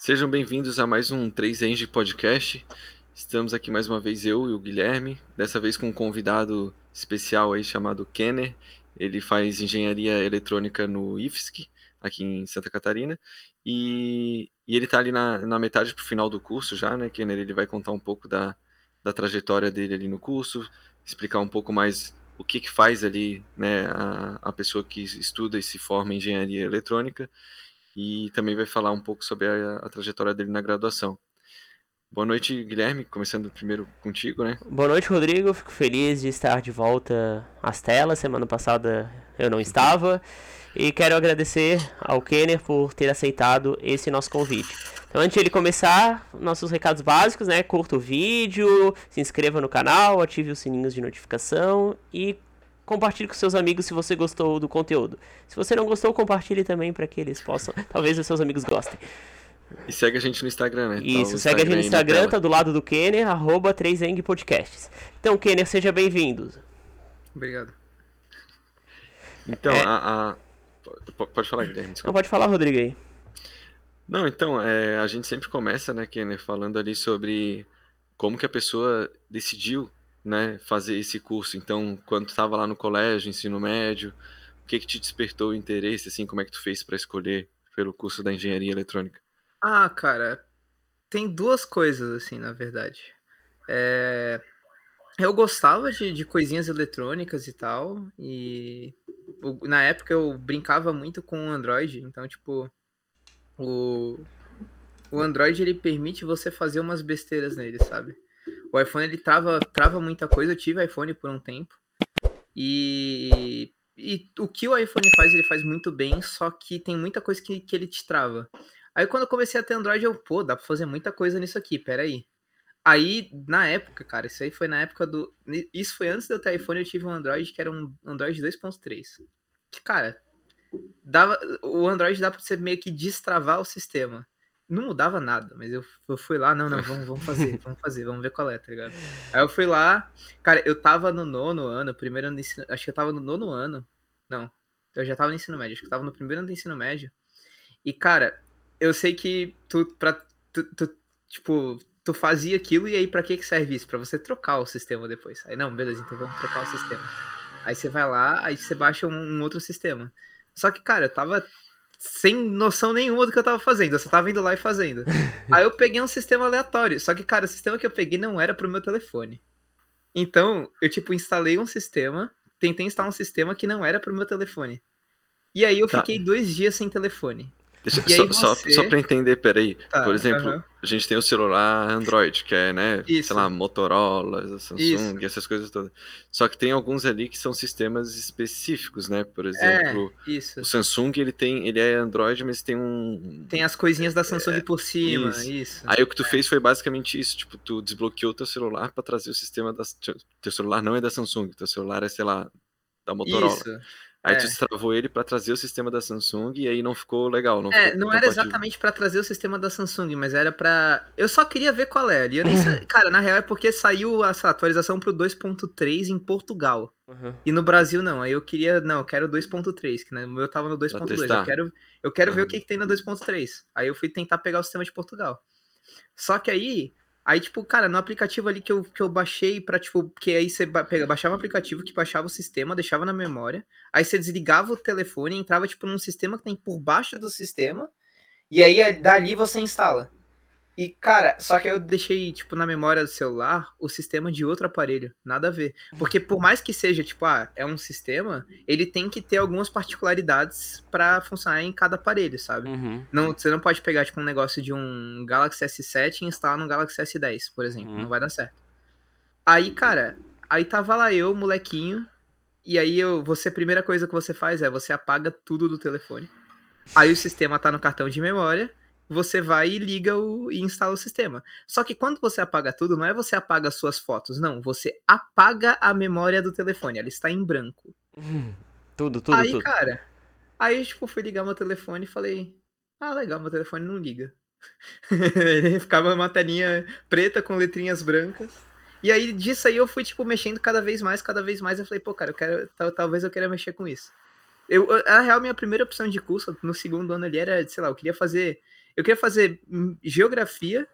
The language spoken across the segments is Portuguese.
Sejam bem-vindos a mais um 3Eng Podcast. Estamos aqui mais uma vez eu e o Guilherme, dessa vez com um convidado especial aí chamado Kenner. Ele faz engenharia eletrônica no IFSC, aqui em Santa Catarina, e, e ele está ali na, na metade para o final do curso já, né, Kenner? Ele vai contar um pouco da, da trajetória dele ali no curso, explicar um pouco mais o que, que faz ali né, a, a pessoa que estuda e se forma em engenharia eletrônica e também vai falar um pouco sobre a, a trajetória dele na graduação. Boa noite, Guilherme. Começando primeiro contigo, né? Boa noite, Rodrigo. Fico feliz de estar de volta às telas. Semana passada eu não estava. E quero agradecer ao Kenner por ter aceitado esse nosso convite. Então, antes de ele começar, nossos recados básicos, né? Curta o vídeo, se inscreva no canal, ative os sininhos de notificação e compartilhe com seus amigos se você gostou do conteúdo. Se você não gostou, compartilhe também para que eles possam, talvez os seus amigos gostem. E segue a gente no Instagram, né? Isso, tá segue a gente no Instagram, tá do lado do Kenner, arroba 3eng Podcasts. Então, Kenner, seja bem-vindo. Obrigado. Então, é... a, a, Pode falar, Guilherme. Não, pode falar, Rodrigo aí. Não, então, é, a gente sempre começa, né, Kenner, falando ali sobre como que a pessoa decidiu né, fazer esse curso? Então, quando estava lá no colégio, ensino médio, o que que te despertou o interesse, assim, como é que tu fez para escolher pelo curso da engenharia eletrônica? Ah, cara, tem duas coisas, assim, na verdade. É... Eu gostava de, de coisinhas eletrônicas e tal, e na época eu brincava muito com o Android, então, tipo, o, o Android ele permite você fazer umas besteiras nele, sabe? O iPhone ele trava, trava muita coisa. Eu tive iPhone por um tempo. E, e o que o iPhone faz, ele faz muito bem, só que tem muita coisa que, que ele te trava. Aí quando eu comecei a ter Android, eu, pô, dá pra fazer muita coisa nisso aqui, peraí. Aí, na época, cara, isso aí foi na época do. Isso foi antes de eu ter iPhone, eu tive um Android que era um Android 2.3. Que, cara, dava, o Android dá pra você meio que destravar o sistema não mudava nada, mas eu, eu fui lá, não, não, vamos, vamos fazer, vamos fazer, vamos ver qual é, tá ligado? Aí eu fui lá, cara, eu tava no nono ano, primeiro ano ensino, acho que eu tava no nono ano, não, eu já tava no ensino médio, acho que eu tava no primeiro ano do ensino médio, e cara, eu sei que tu, pra, tu, tu tipo, tu fazia aquilo e aí pra que que serve isso? Pra você trocar o sistema depois. Aí, não, beleza, então vamos trocar o sistema. Aí você vai lá, aí você baixa um, um outro sistema. Só que, cara, eu tava sem noção nenhuma do que eu tava fazendo. Eu só tava indo lá e fazendo. Aí eu peguei um sistema aleatório. Só que, cara, o sistema que eu peguei não era pro meu telefone. Então, eu, tipo, instalei um sistema, tentei instalar um sistema que não era pro meu telefone. E aí eu tá. fiquei dois dias sem telefone. Deixa, só, você... só, só pra entender, peraí. Tá, Por exemplo, uh -huh. a gente tem o celular Android, que é, né, Isso. sei lá, Motorola, Samsung, Isso. essas coisas todas. Só que tem alguns ali que são sistemas específicos, né? Por é, exemplo, é, o Samsung, ele tem, ele é Android, mas tem um... Tem as coisinhas da Samsung é, por cima, isso. isso. Aí o que tu fez foi basicamente isso, tipo, tu desbloqueou teu celular para trazer o sistema da... Teu celular não é da Samsung, teu celular é, sei lá, da Motorola. Isso. Aí é. tu destravou ele para trazer o sistema da Samsung e aí não ficou legal. Não, é, não era exatamente para trazer o sistema da Samsung, mas era para. Eu só queria ver qual era. Eu nem sei... Cara, na real é porque saiu essa atualização pro 2.3 em Portugal. Uhum. E no Brasil não. Aí eu queria. Não, eu quero 2.3, que né, o meu tava no 2.2. Eu quero, eu quero uhum. ver o que, que tem no 2.3. Aí eu fui tentar pegar o sistema de Portugal. Só que aí Aí, tipo, cara, no aplicativo ali que eu, que eu baixei pra, tipo, porque aí você baixava um aplicativo que baixava o sistema, deixava na memória, aí você desligava o telefone entrava, tipo, num sistema que tem por baixo do sistema, e aí dali você instala. E, cara, só que eu deixei, tipo, na memória do celular o sistema de outro aparelho. Nada a ver. Porque por mais que seja, tipo, ah, é um sistema, ele tem que ter algumas particularidades para funcionar em cada aparelho, sabe? Uhum. Não, você não pode pegar, tipo, um negócio de um Galaxy S7 e instalar no Galaxy S10, por exemplo. Uhum. Não vai dar certo. Aí, cara, aí tava lá eu, molequinho, e aí eu, você, a primeira coisa que você faz é você apaga tudo do telefone. Aí o sistema tá no cartão de memória você vai e liga o, e instala o sistema. Só que quando você apaga tudo, não é você apaga suas fotos, não. Você apaga a memória do telefone, ela está em branco. Hum, tudo, tudo, aí, tudo. cara, aí, tipo, fui ligar meu telefone e falei, ah, legal, meu telefone não liga. Ele ficava uma telinha preta com letrinhas brancas. E aí, disso aí, eu fui, tipo, mexendo cada vez mais, cada vez mais. Eu falei, pô, cara, eu quero, talvez eu queira mexer com isso. Eu, na real, minha primeira opção de curso no segundo ano ali era, sei lá, eu queria fazer Eu queria fazer geografia,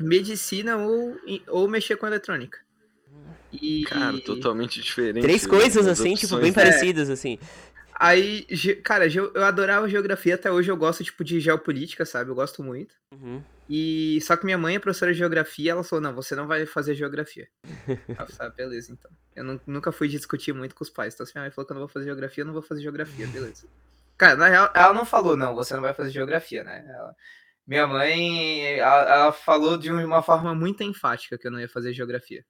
medicina ou, ou mexer com eletrônica. E... Cara, totalmente diferente. Três coisas assim, opções. tipo, bem parecidas, é. assim. Aí, cara, eu adorava geografia, até hoje eu gosto, tipo, de geopolítica, sabe? Eu gosto muito. Uhum. E só que minha mãe é professora de geografia, ela falou, não, você não vai fazer geografia. eu falei, ah, beleza, então. Eu não, nunca fui discutir muito com os pais. Então, se minha mãe falou que eu não vou fazer geografia, eu não vou fazer geografia, beleza. Cara, na real, ela não falou, não, você não vai fazer geografia, né? Ela, minha mãe, ela, ela falou de uma forma muito enfática que eu não ia fazer geografia.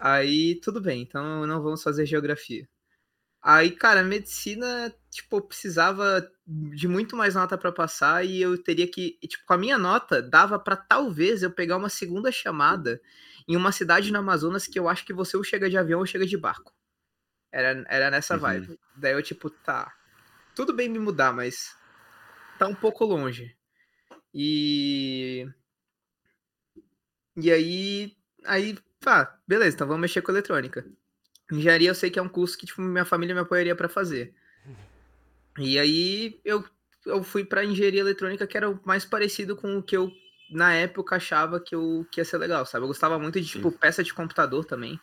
Aí, tudo bem, então não vamos fazer geografia. Aí, cara, medicina, tipo, precisava de muito mais nota para passar e eu teria que, tipo, com a minha nota, dava para talvez eu pegar uma segunda chamada em uma cidade no Amazonas que eu acho que você ou chega de avião ou chega de barco. Era, era nessa uhum. vibe. Daí eu, tipo, tá. Tudo bem me mudar, mas tá um pouco longe. E. E aí. Aí, tá, beleza, então vamos mexer com eletrônica. Engenharia eu sei que é um curso que tipo, minha família me apoiaria para fazer. E aí eu, eu fui para engenharia eletrônica, que era o mais parecido com o que eu na época achava que, eu, que ia ser legal, sabe? Eu gostava muito de tipo peça de computador também.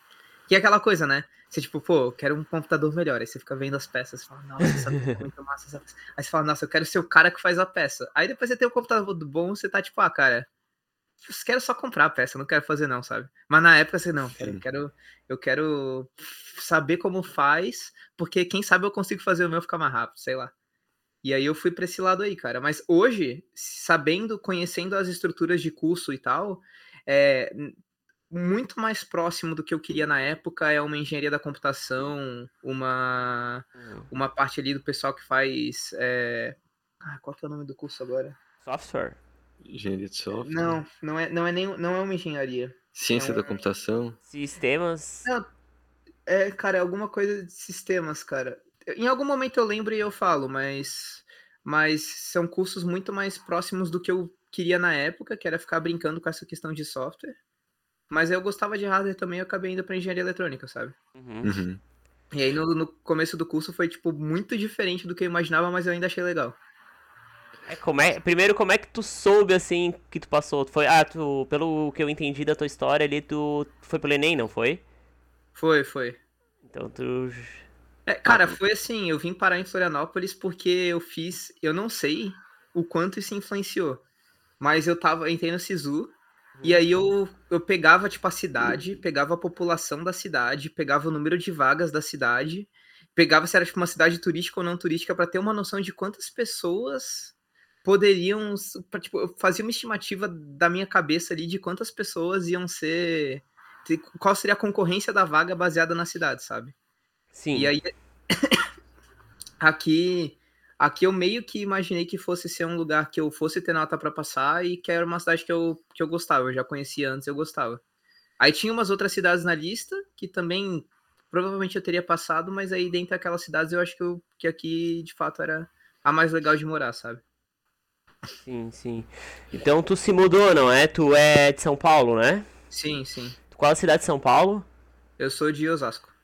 Que é aquela coisa, né? Você, tipo, pô, eu quero um computador melhor. Aí você fica vendo as peças e fala, nossa, essa é muito massa. Essa peça. Aí você fala, nossa, eu quero ser o cara que faz a peça. Aí depois você tem um computador bom, você tá tipo, ah, cara, eu quero só comprar a peça, não quero fazer não, sabe? Mas na época você não, eu quero, eu quero saber como faz, porque quem sabe eu consigo fazer o meu ficar mais rápido, sei lá. E aí eu fui para esse lado aí, cara. Mas hoje, sabendo, conhecendo as estruturas de curso e tal, é muito mais próximo do que eu queria na época é uma engenharia da computação, uma hum. uma parte ali do pessoal que faz é... ah, qual que é o nome do curso agora? Software. Engenharia de software? Não, não é, não é, nem, não é uma engenharia. Ciência é da computação? Sistemas? Não, é, cara, é alguma coisa de sistemas, cara. Em algum momento eu lembro e eu falo, mas, mas são cursos muito mais próximos do que eu queria na época, que era ficar brincando com essa questão de software. Mas eu gostava de hardware também, eu acabei indo pra engenharia eletrônica, sabe? Uhum. uhum. E aí no, no começo do curso foi, tipo, muito diferente do que eu imaginava, mas eu ainda achei legal. É, como é, primeiro, como é que tu soube, assim, que tu passou? Foi, ah, tu, pelo que eu entendi da tua história ali, tu foi pelo Enem, não foi? Foi, foi. Então tu... É, cara, foi assim, eu vim parar em Florianópolis porque eu fiz, eu não sei o quanto isso influenciou, mas eu tava, eu entrei no SISU, e aí eu, eu pegava, tipo, a cidade, pegava a população da cidade, pegava o número de vagas da cidade, pegava se era, tipo, uma cidade turística ou não turística, para ter uma noção de quantas pessoas poderiam. Tipo, eu fazia uma estimativa da minha cabeça ali de quantas pessoas iam ser. Qual seria a concorrência da vaga baseada na cidade, sabe? Sim. E aí. aqui. Aqui eu meio que imaginei que fosse ser um lugar que eu fosse ter nota para passar e que era uma cidade que eu, que eu gostava. Eu já conhecia antes, eu gostava. Aí tinha umas outras cidades na lista que também provavelmente eu teria passado, mas aí dentro daquelas cidades eu acho que, eu, que aqui de fato era a mais legal de morar, sabe? Sim, sim. Então tu se mudou, não é? Tu é de São Paulo, né? Sim, sim. Qual a cidade de São Paulo? Eu sou de Osasco.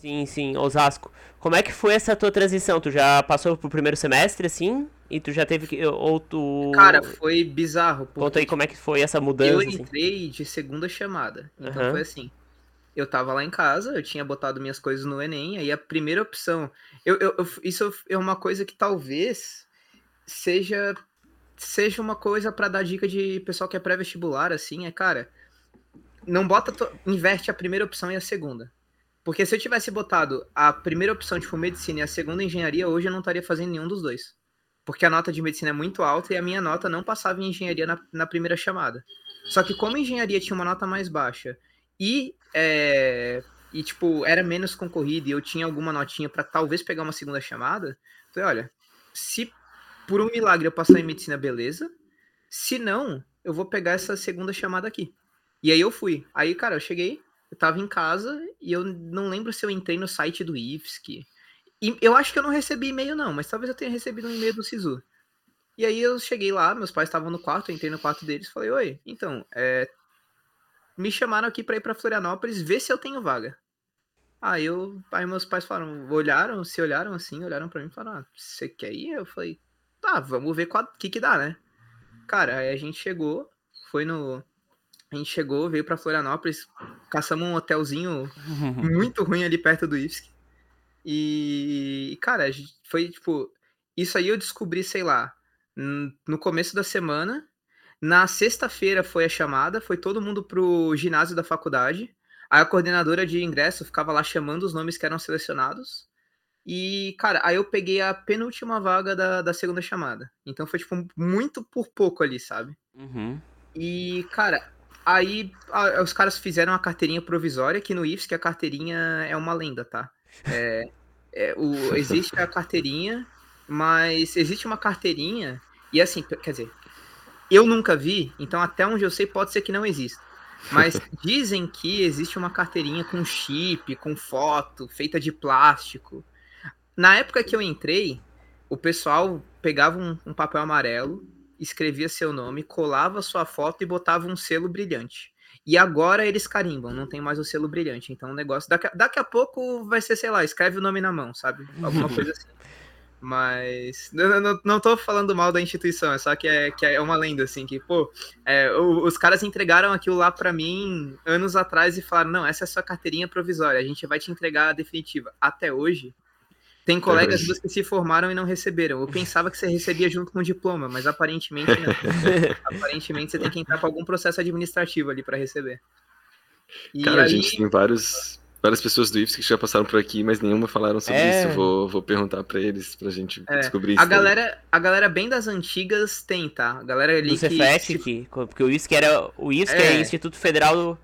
Sim, sim, Osasco. Como é que foi essa tua transição? Tu já passou pro primeiro semestre, assim? E tu já teve que. Ou tu. Cara, foi bizarro. Conta aí como é que foi essa mudança. Eu assim. entrei assim. de segunda chamada. Então uhum. foi assim. Eu tava lá em casa, eu tinha botado minhas coisas no Enem, aí a primeira opção. Eu, eu, eu isso é uma coisa que talvez seja seja uma coisa para dar dica de pessoal que é pré-vestibular, assim, é, cara, não bota, to... inverte a primeira opção e a segunda. Porque se eu tivesse botado a primeira opção, tipo, medicina e a segunda engenharia, hoje eu não estaria fazendo nenhum dos dois. Porque a nota de medicina é muito alta e a minha nota não passava em engenharia na, na primeira chamada. Só que como engenharia tinha uma nota mais baixa e, é, e tipo, era menos concorrida e eu tinha alguma notinha para talvez pegar uma segunda chamada, falei, olha, se por um milagre eu passar em medicina, beleza. Se não, eu vou pegar essa segunda chamada aqui. E aí eu fui. Aí, cara, eu cheguei, eu tava em casa e eu não lembro se eu entrei no site do IFSC. E eu acho que eu não recebi e-mail, não, mas talvez eu tenha recebido um e-mail do SISU. E aí eu cheguei lá, meus pais estavam no quarto, eu entrei no quarto deles falei, oi, então, é... me chamaram aqui para ir para Florianópolis ver se eu tenho vaga. Aí eu, aí meus pais falaram, olharam, se olharam assim, olharam para mim e falaram, ah, você quer ir? Eu falei, tá, vamos ver o que que dá, né? cara, aí a gente chegou, foi no. A gente chegou, veio pra Florianópolis, caçamos um hotelzinho muito ruim ali perto do IFSC. E, cara, a gente foi tipo. Isso aí eu descobri, sei lá, no começo da semana. Na sexta-feira foi a chamada, foi todo mundo pro ginásio da faculdade. Aí a coordenadora de ingresso ficava lá chamando os nomes que eram selecionados. E, cara, aí eu peguei a penúltima vaga da, da segunda chamada. Então foi, tipo, muito por pouco ali, sabe? Uhum. E, cara, aí a, os caras fizeram a carteirinha provisória, que no IFS que a carteirinha é uma lenda, tá? É, é, o, existe a carteirinha, mas existe uma carteirinha, e assim, quer dizer, eu nunca vi, então até onde eu sei pode ser que não exista. Mas dizem que existe uma carteirinha com chip, com foto, feita de plástico. Na época que eu entrei, o pessoal pegava um, um papel amarelo, escrevia seu nome, colava sua foto e botava um selo brilhante. E agora eles carimbam, não tem mais o selo brilhante. Então o negócio. Daqui a, daqui a pouco vai ser, sei lá, escreve o nome na mão, sabe? Alguma coisa assim. Mas não, não, não tô falando mal da instituição, é só que é, que é uma lenda, assim, que, pô, é, os caras entregaram aquilo lá para mim anos atrás e falaram, não, essa é a sua carteirinha provisória, a gente vai te entregar a definitiva. Até hoje, tem colegas meus que se formaram e não receberam. Eu pensava que você recebia junto com o diploma, mas aparentemente não. aparentemente você tem que entrar com algum processo administrativo ali para receber. E Cara, aí... a gente tem vários várias pessoas do IFSC que já passaram por aqui, mas nenhuma falaram sobre é... isso. Vou, vou perguntar para eles pra gente é. descobrir isso. A galera, a galera bem das antigas tem, tá? A galera ali do que... Cefet, que, porque o IFSC era o IFSC é. é Instituto Federal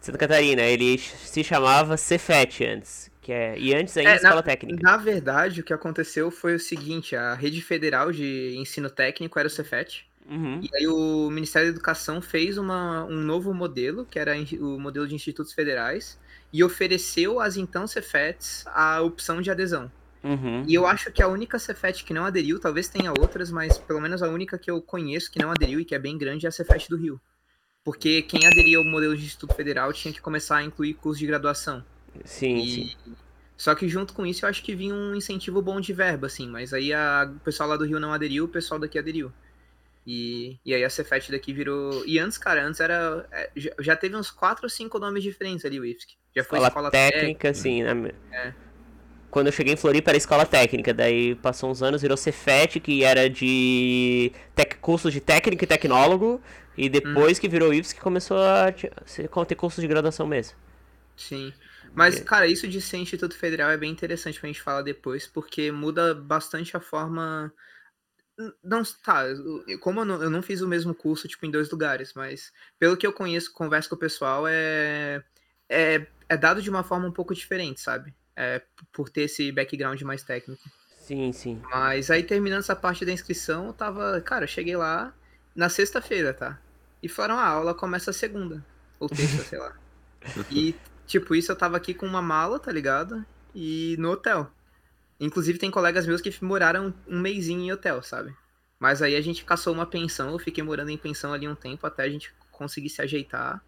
de Santa Catarina, ele se chamava Cefet antes. Que é, e antes ainda é, escola na, técnica. Na verdade, o que aconteceu foi o seguinte: a rede federal de ensino técnico era o Cefet. Uhum. E aí o Ministério da Educação fez uma, um novo modelo, que era o modelo de institutos federais, e ofereceu às então Cefets a opção de adesão. Uhum. E eu acho que a única Cefet que não aderiu, talvez tenha outras, mas pelo menos a única que eu conheço que não aderiu e que é bem grande é a Cefet do Rio. Porque quem aderia ao modelo de Instituto Federal tinha que começar a incluir curso de graduação. Sim, e... sim. Só que junto com isso eu acho que vinha um incentivo bom de verba, assim, mas aí a... o pessoal lá do Rio não aderiu, o pessoal daqui aderiu. E, e aí a Cefet daqui virou. E antes, cara, antes era. É, já, teve uns 4 ou 5 nomes diferentes ali, o IFSC. Já foi escola, escola técnica, técnica, sim, né? É. Quando eu cheguei em Floripa era escola técnica, daí passou uns anos, virou Cefet, que era de tec, curso de técnico e tecnólogo, e depois hum. que virou IFSC começou a ter curso de graduação mesmo. Sim. Mas, cara, isso de ser Instituto Federal é bem interessante pra gente falar depois, porque muda bastante a forma não, tá, como eu não, eu não, fiz o mesmo curso, tipo, em dois lugares, mas pelo que eu conheço, converso com o pessoal, é, é, é dado de uma forma um pouco diferente, sabe? É, por ter esse background mais técnico. Sim, sim. Mas aí, terminando essa parte da inscrição, eu tava, cara, eu cheguei lá na sexta-feira, tá? E falaram, ah, a aula começa segunda, ou terça, sei lá. E, tipo, isso eu tava aqui com uma mala, tá ligado? E no hotel. Inclusive, tem colegas meus que moraram um mêsinho em hotel, sabe? Mas aí a gente caçou uma pensão, eu fiquei morando em pensão ali um tempo até a gente conseguir se ajeitar.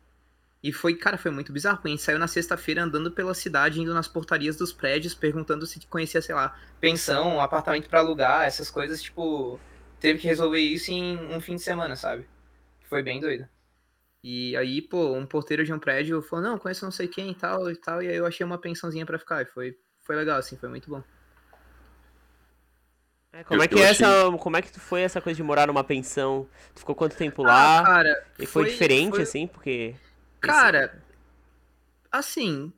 E foi, cara, foi muito bizarro. A gente saiu na sexta-feira andando pela cidade, indo nas portarias dos prédios, perguntando se conhecia, sei lá, pensão, apartamento para alugar, essas coisas, tipo, teve que resolver isso em um fim de semana, sabe? Foi bem doido. E aí, pô, um porteiro de um prédio falou, não, conheço não sei quem e tal e tal, e aí eu achei uma pensãozinha para ficar, e foi, foi legal, assim, foi muito bom. É, como eu, é que é achei... essa, como é que foi essa coisa de morar numa pensão? Tu ficou quanto tempo lá? Ah, cara, e foi, foi diferente foi... assim, porque Cara, assim,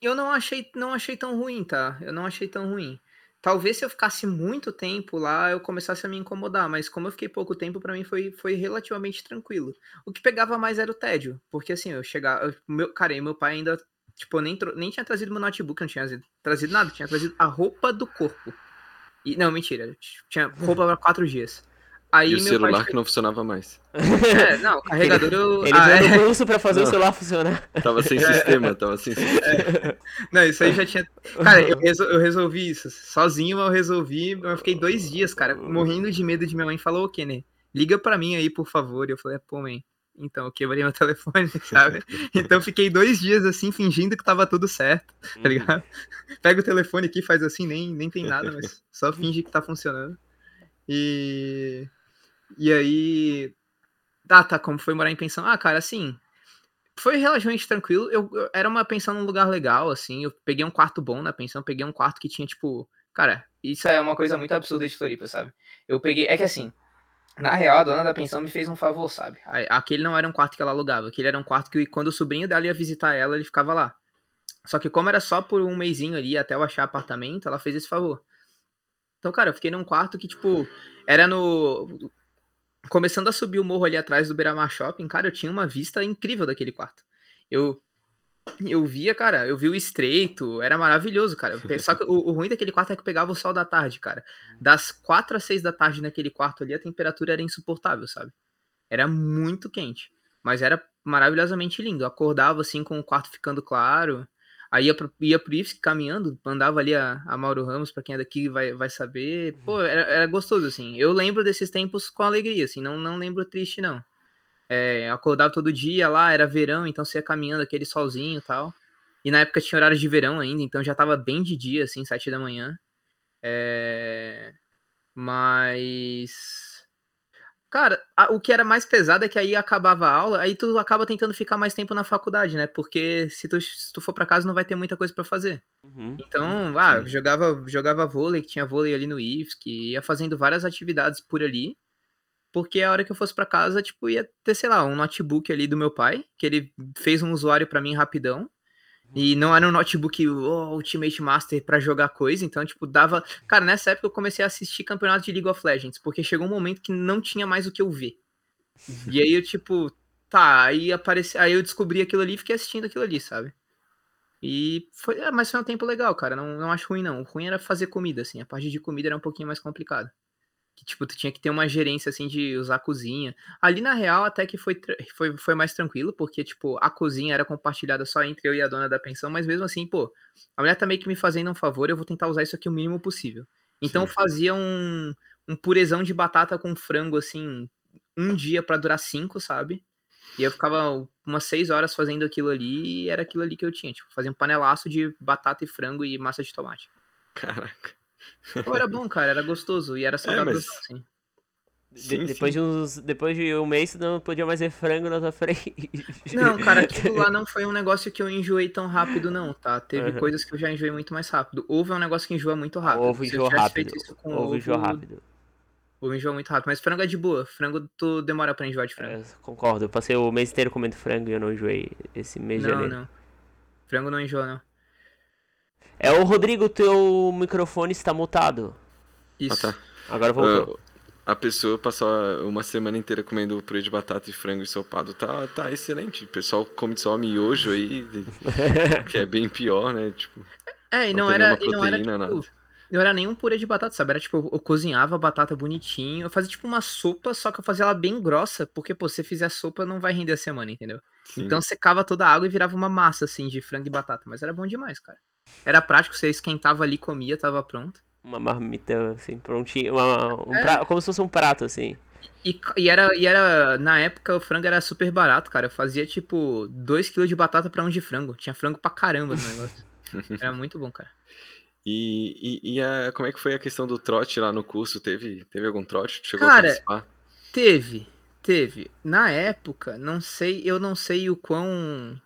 eu não achei, não achei tão ruim, tá? Eu não achei tão ruim. Talvez se eu ficasse muito tempo lá, eu começasse a me incomodar, mas como eu fiquei pouco tempo, para mim foi, foi relativamente tranquilo. O que pegava mais era o tédio, porque assim, eu chegava, eu, meu, cara, e meu pai ainda, tipo, nem, nem tinha trazido meu notebook, não tinha trazido nada, tinha trazido a roupa do corpo. E, não, mentira. Tinha roupa para quatro dias. Aí e o celular pai... que não funcionava mais. É, não, o carregador eu... Ele ah, é. o curso pra fazer não. o celular funcionar. Tava sem é. sistema, tava sem sistema. É. Não, isso aí já tinha. Cara, eu, resol... eu resolvi isso. Sozinho eu resolvi. Eu fiquei dois dias, cara, morrendo de medo de minha mãe. Falou, ô, Kenny, liga pra mim aí, por favor. E eu falei, pô, mãe, então, eu quebrei meu telefone, sabe? Então fiquei dois dias assim, fingindo que tava tudo certo, tá uhum. ligado? Pega o telefone aqui, faz assim, nem, nem tem nada, mas só finge que tá funcionando. E. E aí. Ah, tá, como foi morar em pensão? Ah, cara, assim. Foi relativamente tranquilo. Eu, eu, era uma pensão num lugar legal, assim. Eu peguei um quarto bom na pensão, peguei um quarto que tinha, tipo. Cara, isso é uma coisa muito absurda de Floripa, sabe? Eu peguei. É que assim. Na real, a dona da pensão me fez um favor, sabe? Aquele não era um quarto que ela alugava, aquele era um quarto que quando o sobrinho dela ia visitar ela, ele ficava lá. Só que como era só por um mêsinho ali até eu achar apartamento, ela fez esse favor. Então, cara, eu fiquei num quarto que, tipo, era no. Começando a subir o morro ali atrás do Beira-Mar Shopping, cara, eu tinha uma vista incrível daquele quarto. Eu eu via, cara, eu vi o estreito, era maravilhoso, cara. Só que o, o, ruim daquele quarto é que pegava o sol da tarde, cara. Das quatro às seis da tarde naquele quarto ali, a temperatura era insuportável, sabe? Era muito quente. Mas era maravilhosamente lindo. Eu acordava assim com o quarto ficando claro. Aí ia pro, ia pro IFSC caminhando, mandava ali a, a Mauro Ramos, para quem é daqui vai, vai saber. Pô, era, era gostoso, assim. Eu lembro desses tempos com alegria, assim, não, não lembro triste, não. É, acordava todo dia lá, era verão, então você ia caminhando aquele solzinho e tal. E na época tinha horário de verão ainda, então já tava bem de dia, assim, sete da manhã. É... Mas Cara, a, o que era mais pesado é que aí acabava a aula, aí tu acaba tentando ficar mais tempo na faculdade, né? Porque se tu, se tu for para casa não vai ter muita coisa para fazer. Uhum. Então, ah, jogava, jogava vôlei, que tinha vôlei ali no IFSC, ia fazendo várias atividades por ali. Porque a hora que eu fosse para casa, tipo, ia ter, sei lá, um notebook ali do meu pai, que ele fez um usuário para mim rapidão. E não era um notebook oh, Ultimate Master para jogar coisa, então, tipo, dava. Cara, nessa época eu comecei a assistir campeonato de League of Legends, porque chegou um momento que não tinha mais o que eu ver. Uhum. E aí eu, tipo, tá, aí apareci, aí eu descobri aquilo ali e fiquei assistindo aquilo ali, sabe? E foi, é, mas foi um tempo legal, cara. Não, não acho ruim, não. O ruim era fazer comida, assim. A parte de comida era um pouquinho mais complicada que tipo tu tinha que ter uma gerência assim de usar a cozinha. Ali na real até que foi, foi, foi mais tranquilo, porque tipo a cozinha era compartilhada só entre eu e a dona da pensão, mas mesmo assim, pô, a mulher tá meio que me fazendo um favor, eu vou tentar usar isso aqui o mínimo possível. Então Sim. fazia um um purezão de batata com frango assim, um dia para durar cinco, sabe? E eu ficava umas seis horas fazendo aquilo ali e era aquilo ali que eu tinha, tipo, fazia um panelaço de batata e frango e massa de tomate. Caraca. Pô, era bom, cara, era gostoso e era saudável é, mas... assim. Sim, depois, sim. De uns, depois de um mês, não podia mais ver frango na tua frente. Não, cara, tipo, lá não foi um negócio que eu enjoei tão rápido, não, tá? Teve uhum. coisas que eu já enjoei muito mais rápido. Ovo é um negócio que enjoa muito rápido. Ovo enjoa rápido. ovo, ovo enjoa rápido. Ovo enjoa muito rápido. Mas frango é de boa. Frango tu demora pra enjoar de frango. É, concordo. Eu passei o mês inteiro comendo frango e eu não enjoei esse mês não, de janeiro. Não, não. Frango não enjoa, não. É o Rodrigo, teu microfone está mutado. Isso. Ah, tá. Agora voltou. Uh, a pessoa passar uma semana inteira comendo purê de batata e frango ensopado tá, tá excelente. O pessoal come só miojo aí, que é bem pior, né? Tipo, é, e não, não era, e não era tipo, nada. não era nenhum purê de batata, sabe? Era tipo, eu cozinhava a batata bonitinho, eu fazia tipo uma sopa, só que eu fazia ela bem grossa, porque, pô, se você fizer sopa não vai render a semana, entendeu? Sim. Então secava toda a água e virava uma massa, assim, de frango e batata, mas era bom demais, cara. Era prático, você esquentava ali, comia, tava pronto. Uma marmita, assim, prontinha. Uma, um é. prato, como se fosse um prato, assim. E, e, era, e era, na época, o frango era super barato, cara. Eu fazia, tipo, 2kg de batata pra um de frango. Tinha frango pra caramba no negócio. era muito bom, cara. E, e, e a, como é que foi a questão do trote lá no curso? Teve, teve algum trote? Chegou cara, a participar? Teve, teve. Na época, não sei, eu não sei o quão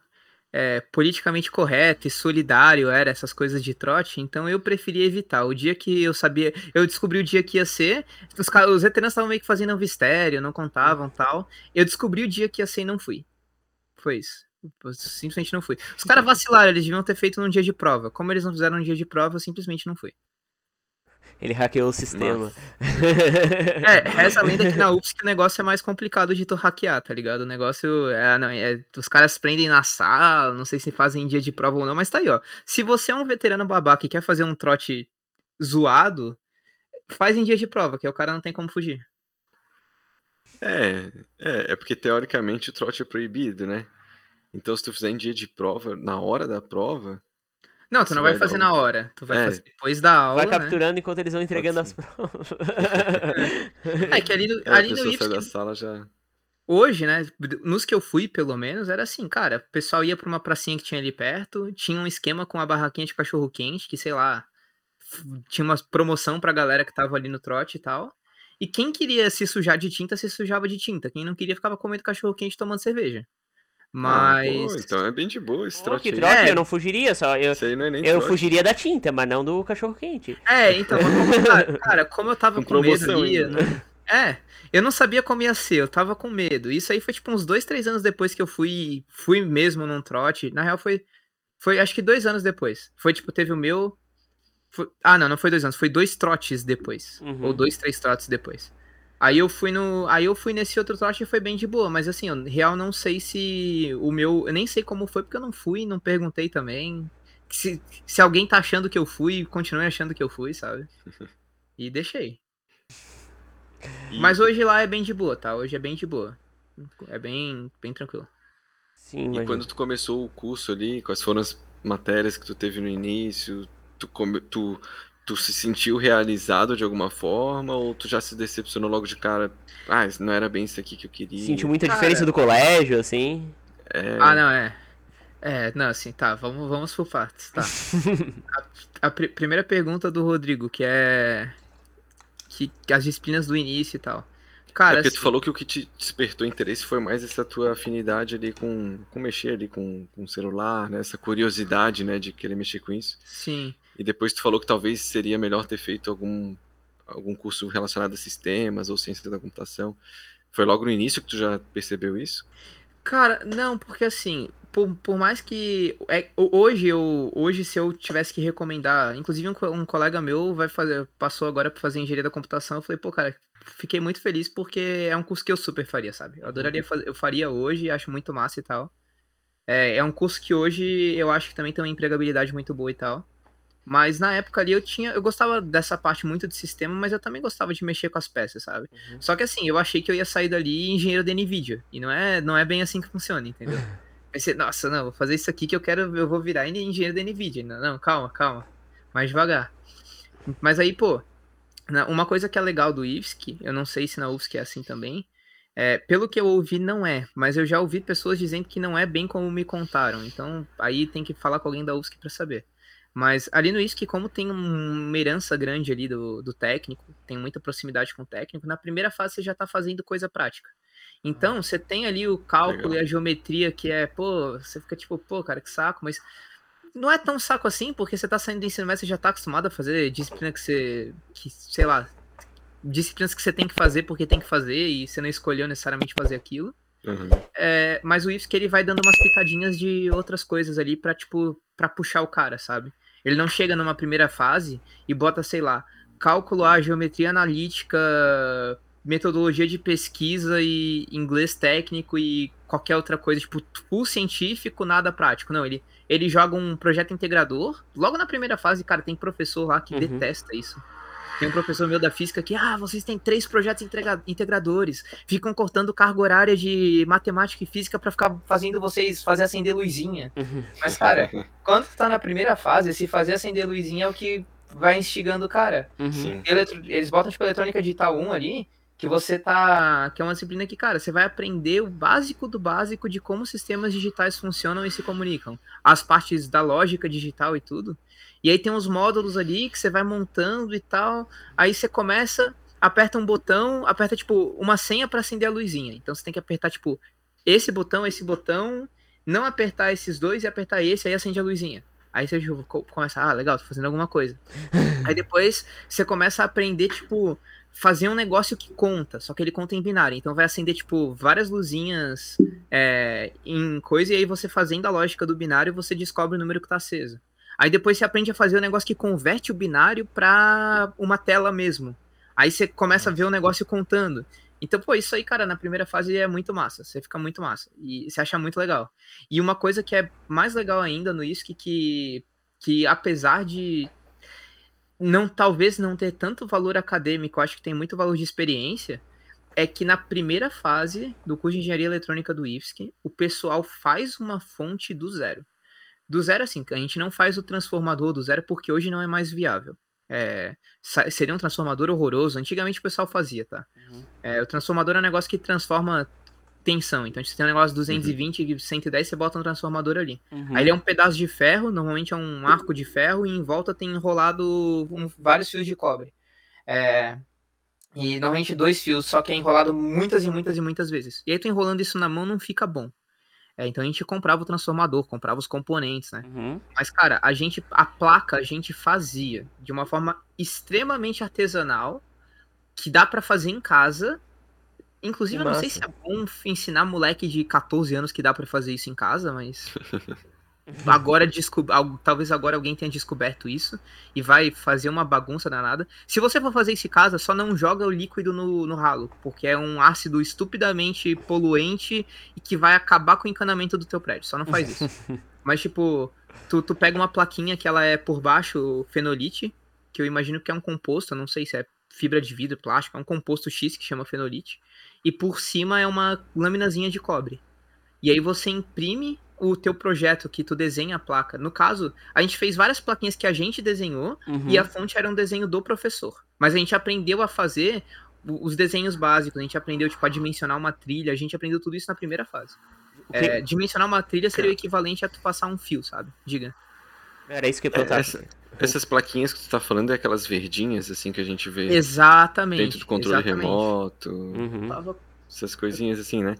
é, politicamente correto e solidário era essas coisas de trote, então eu preferi evitar. O dia que eu sabia, eu descobri o dia que ia ser, os, os veteranos estavam meio que fazendo um mistério, não contavam tal. Eu descobri o dia que ia ser e não fui. Foi isso. Eu simplesmente não fui. Os caras vacilaram, eles deviam ter feito num dia de prova. Como eles não fizeram um dia de prova, eu simplesmente não fui. Ele hackeou o sistema. é, reza a lenda que na UPS que o negócio é mais complicado de tu hackear, tá ligado? O negócio é, não, é, Os caras prendem na sala, não sei se fazem dia de prova ou não, mas tá aí, ó. Se você é um veterano babaca e quer fazer um trote zoado, faz em dia de prova, que o cara não tem como fugir. É, é, é porque teoricamente o trote é proibido, né? Então se tu fizer em dia de prova, na hora da prova, não, tu não vai, vai fazer na hora. Tu vai é. fazer depois da aula. Vai né? capturando né? enquanto eles vão entregando as provas. é. que ali no, é, ali no da sala já. Hoje, né? Nos que eu fui, pelo menos, era assim, cara. O pessoal ia pra uma pracinha que tinha ali perto, tinha um esquema com a barraquinha de cachorro quente, que sei lá, tinha uma promoção pra galera que tava ali no trote e tal. E quem queria se sujar de tinta, se sujava de tinta. Quem não queria, ficava comendo cachorro quente tomando cerveja. Mas. Ah, pô, então é bem de boa esse trote que aí. trote, É. eu não fugiria, só eu, Isso aí não é nem eu trote. fugiria da tinta, mas não do cachorro quente. É, então, cara, cara, como eu tava Com com, medo ali. ainda, eu não- É, eu não sabia como ia ser, eu tava com medo. Isso aí foi tipo uns dois, três anos depois que eu fui, fui mesmo num trote. Na real, foi, foi acho que dois anos depois. Foi tipo, teve o meu. foi- ah, não, não foi dois anos, foi dois trotes depois. Uhum. Ou dois, três trotes depois. Aí eu fui no. Aí eu fui nesse outro trote e foi bem de boa. Mas assim, eu real não sei se o meu. Eu nem sei como foi, porque eu não fui, não perguntei também. Se, se alguém tá achando que eu fui, continue achando que eu fui, sabe? E deixei. E- Mas hoje lá é bem de boa, tá? Hoje é bem de boa. É bem, bem tranquilo. Sim, E imagina. quando tu começou o curso ali, quais foram as matérias que tu teve no início? Tu, come- tu, tu se sentiu realizado de alguma forma ou tu já se decepcionou logo de cara? Ah, isso não era bem isso aqui que eu queria. Sentiu muita Cara- diferença do colégio, assim. É, Ah, não, é. É, não, assim, tá, vamos, vamos por partes, tá. A, a pri- primeira pergunta do Rodrigo, que é. Que, que as disciplinas do início e tal. É Cara, porque assim, tu falou que o que te despertou interesse foi mais essa tua afinidade ali com, com mexer ali com, com o celular, né? Essa curiosidade, né, de querer mexer com isso. sim. E depois tu falou que talvez seria melhor ter feito algum, algum curso relacionado a sistemas ou ciência da computação. Foi logo no início que tu já percebeu isso? Cara, não, porque assim, por, por mais que. É, ho- hoje, eu, hoje, se eu tivesse que recomendar, inclusive um, um colega meu vai fazer, passou agora pra fazer engenharia da computação, eu falei, pô, cara, fiquei muito feliz porque é um curso que eu super faria, sabe? Eu adoraria fazer, eu faria hoje, acho muito massa e tal. É, é um curso que hoje eu acho que também tem uma empregabilidade muito boa e tal. Mas na época ali eu tinha, eu gostava dessa parte muito de sistema, mas eu também gostava de mexer com as peças, sabe? Só que assim, eu achei que eu ia sair dali engenheiro da Nvidia, e não é, não é bem assim que funciona, entendeu? Pensei, nossa, não, vou fazer isso aqui que eu quero, eu vou virar engenheiro da Nvidia. Não, não, calma, calma. Mais devagar. Mas aí, pô, uma coisa que é legal do IFSC, eu não sei se na UFSC é assim também, é, pelo que eu ouvi, não é, mas eu já ouvi pessoas dizendo que não é bem como me contaram, então aí tem que falar com alguém da UFSC pra saber. Mas ali no IFSC, como tem um- uma herança grande ali do, do técnico, tem muita proximidade com o técnico, na primeira fase você já tá fazendo coisa prática. Então, você tem ali o cálculo Legal. e a geometria que é, pô, você fica tipo, pô, cara, que saco, mas não é tão saco assim, porque você tá saindo do ensino médio, você já tá acostumado a fazer disciplina que você, que, sei lá, disciplinas que você tem que fazer porque tem que fazer e você não escolheu necessariamente fazer aquilo. Uhum. É, mas o IFSC ele vai dando umas pitadinhas de outras coisas ali pra, tipo, pra puxar o cara, sabe? Ele não chega numa primeira fase e bota, sei lá, cálculo A, geometria analítica, metodologia de pesquisa e inglês técnico e qualquer outra coisa, tipo, full científico, nada prático. Não, ele, ele joga um projeto integrador. Logo na primeira fase, cara, tem professor lá que Uhum. detesta isso. Tem um professor meu da física que, ah, vocês têm três projetos integra- integradores, ficam cortando carga horária de matemática e física pra ficar fazendo vocês fazer acender luzinha. Uhum. Mas, cara, quando tu tá na primeira fase, se fazer acender luzinha é o que vai instigando o cara. Uhum. Eletro- Eles botam, tipo, eletrônica digital 1 ali, que você tá. Que é uma disciplina que, cara, você vai aprender o básico do básico de como sistemas digitais funcionam e se comunicam. As partes da lógica digital e tudo. E aí tem uns módulos ali que você vai montando e tal. Aí você começa, aperta um botão, aperta, tipo, uma senha pra acender a luzinha. Então você tem que apertar, tipo, esse botão, esse botão, não apertar esses dois e apertar esse, aí acende a luzinha. Aí você co- começa, ah, legal, tô fazendo alguma coisa. aí depois você começa a aprender, tipo, fazer um negócio que conta, só que ele conta em binário. Então vai acender, tipo, várias luzinhas é, em coisa, e aí você fazendo a lógica do binário, você descobre o número que tá aceso. Aí depois você aprende a fazer o negócio que converte o binário pra uma tela mesmo. Aí você começa a ver o negócio contando. Então, pô, isso aí, cara, na primeira fase é muito massa. Você fica muito massa. E você acha muito legal. E uma coisa que é mais legal ainda no ISC, que, que apesar de não talvez não ter tanto valor acadêmico, acho que tem muito valor de experiência, é que na primeira fase do curso de engenharia eletrônica do IFSC, o pessoal faz uma fonte do zero. Do zero, assim, a gente não faz o transformador do zero porque hoje não é mais viável. É, seria um transformador horroroso. Antigamente o pessoal fazia, tá? Uhum. É, o transformador é um negócio que transforma tensão. Então, você tem um negócio de 220 e 110, você bota um transformador ali. Uhum. Aí ele é um pedaço de ferro, normalmente é um arco de ferro, e em volta tem enrolado um- vários fios de cobre. É, E normalmente dois fios, só que é enrolado muitas e muitas e muitas vezes. E aí tu enrolando isso na mão não fica bom. É, então a gente comprava o transformador, comprava os componentes, né? Uhum. Mas, cara, a gente, a placa a gente fazia de uma forma extremamente artesanal, que dá para fazer em casa. Inclusive, eu não sei se é bom ensinar moleque de 14 anos que dá para fazer isso em casa, mas agora descob... al- talvez agora alguém tenha descoberto isso e vai fazer uma bagunça danada. Se você for fazer isso em casa, só não joga o líquido no, no ralo, porque é um ácido estupidamente poluente e que vai acabar com o encanamento do teu prédio. Só não faz isso. Mas, tipo, tu, tu pega uma plaquinha que ela é por baixo fenolite, que eu imagino que é um composto, não sei se é fibra de vidro, plástico, é um composto X que chama fenolite. E por cima é uma laminazinha de cobre. E aí você imprime o teu projeto que tu desenha a placa. No caso, a gente fez várias plaquinhas que a gente desenhou Uhum. e a fonte era um desenho do professor. Mas a gente aprendeu a fazer os desenhos básicos, a gente aprendeu tipo a dimensionar uma trilha, a gente aprendeu tudo isso na primeira fase. O que- É, dimensionar uma trilha seria o equivalente a tu passar um fio, sabe? Diga. Era isso que eu ia É, essa- essas plaquinhas que tu tá falando é aquelas verdinhas, assim, que a gente vê Exatamente. dentro do controle exatamente. remoto, Uhum. Tava- essas coisinhas assim, né?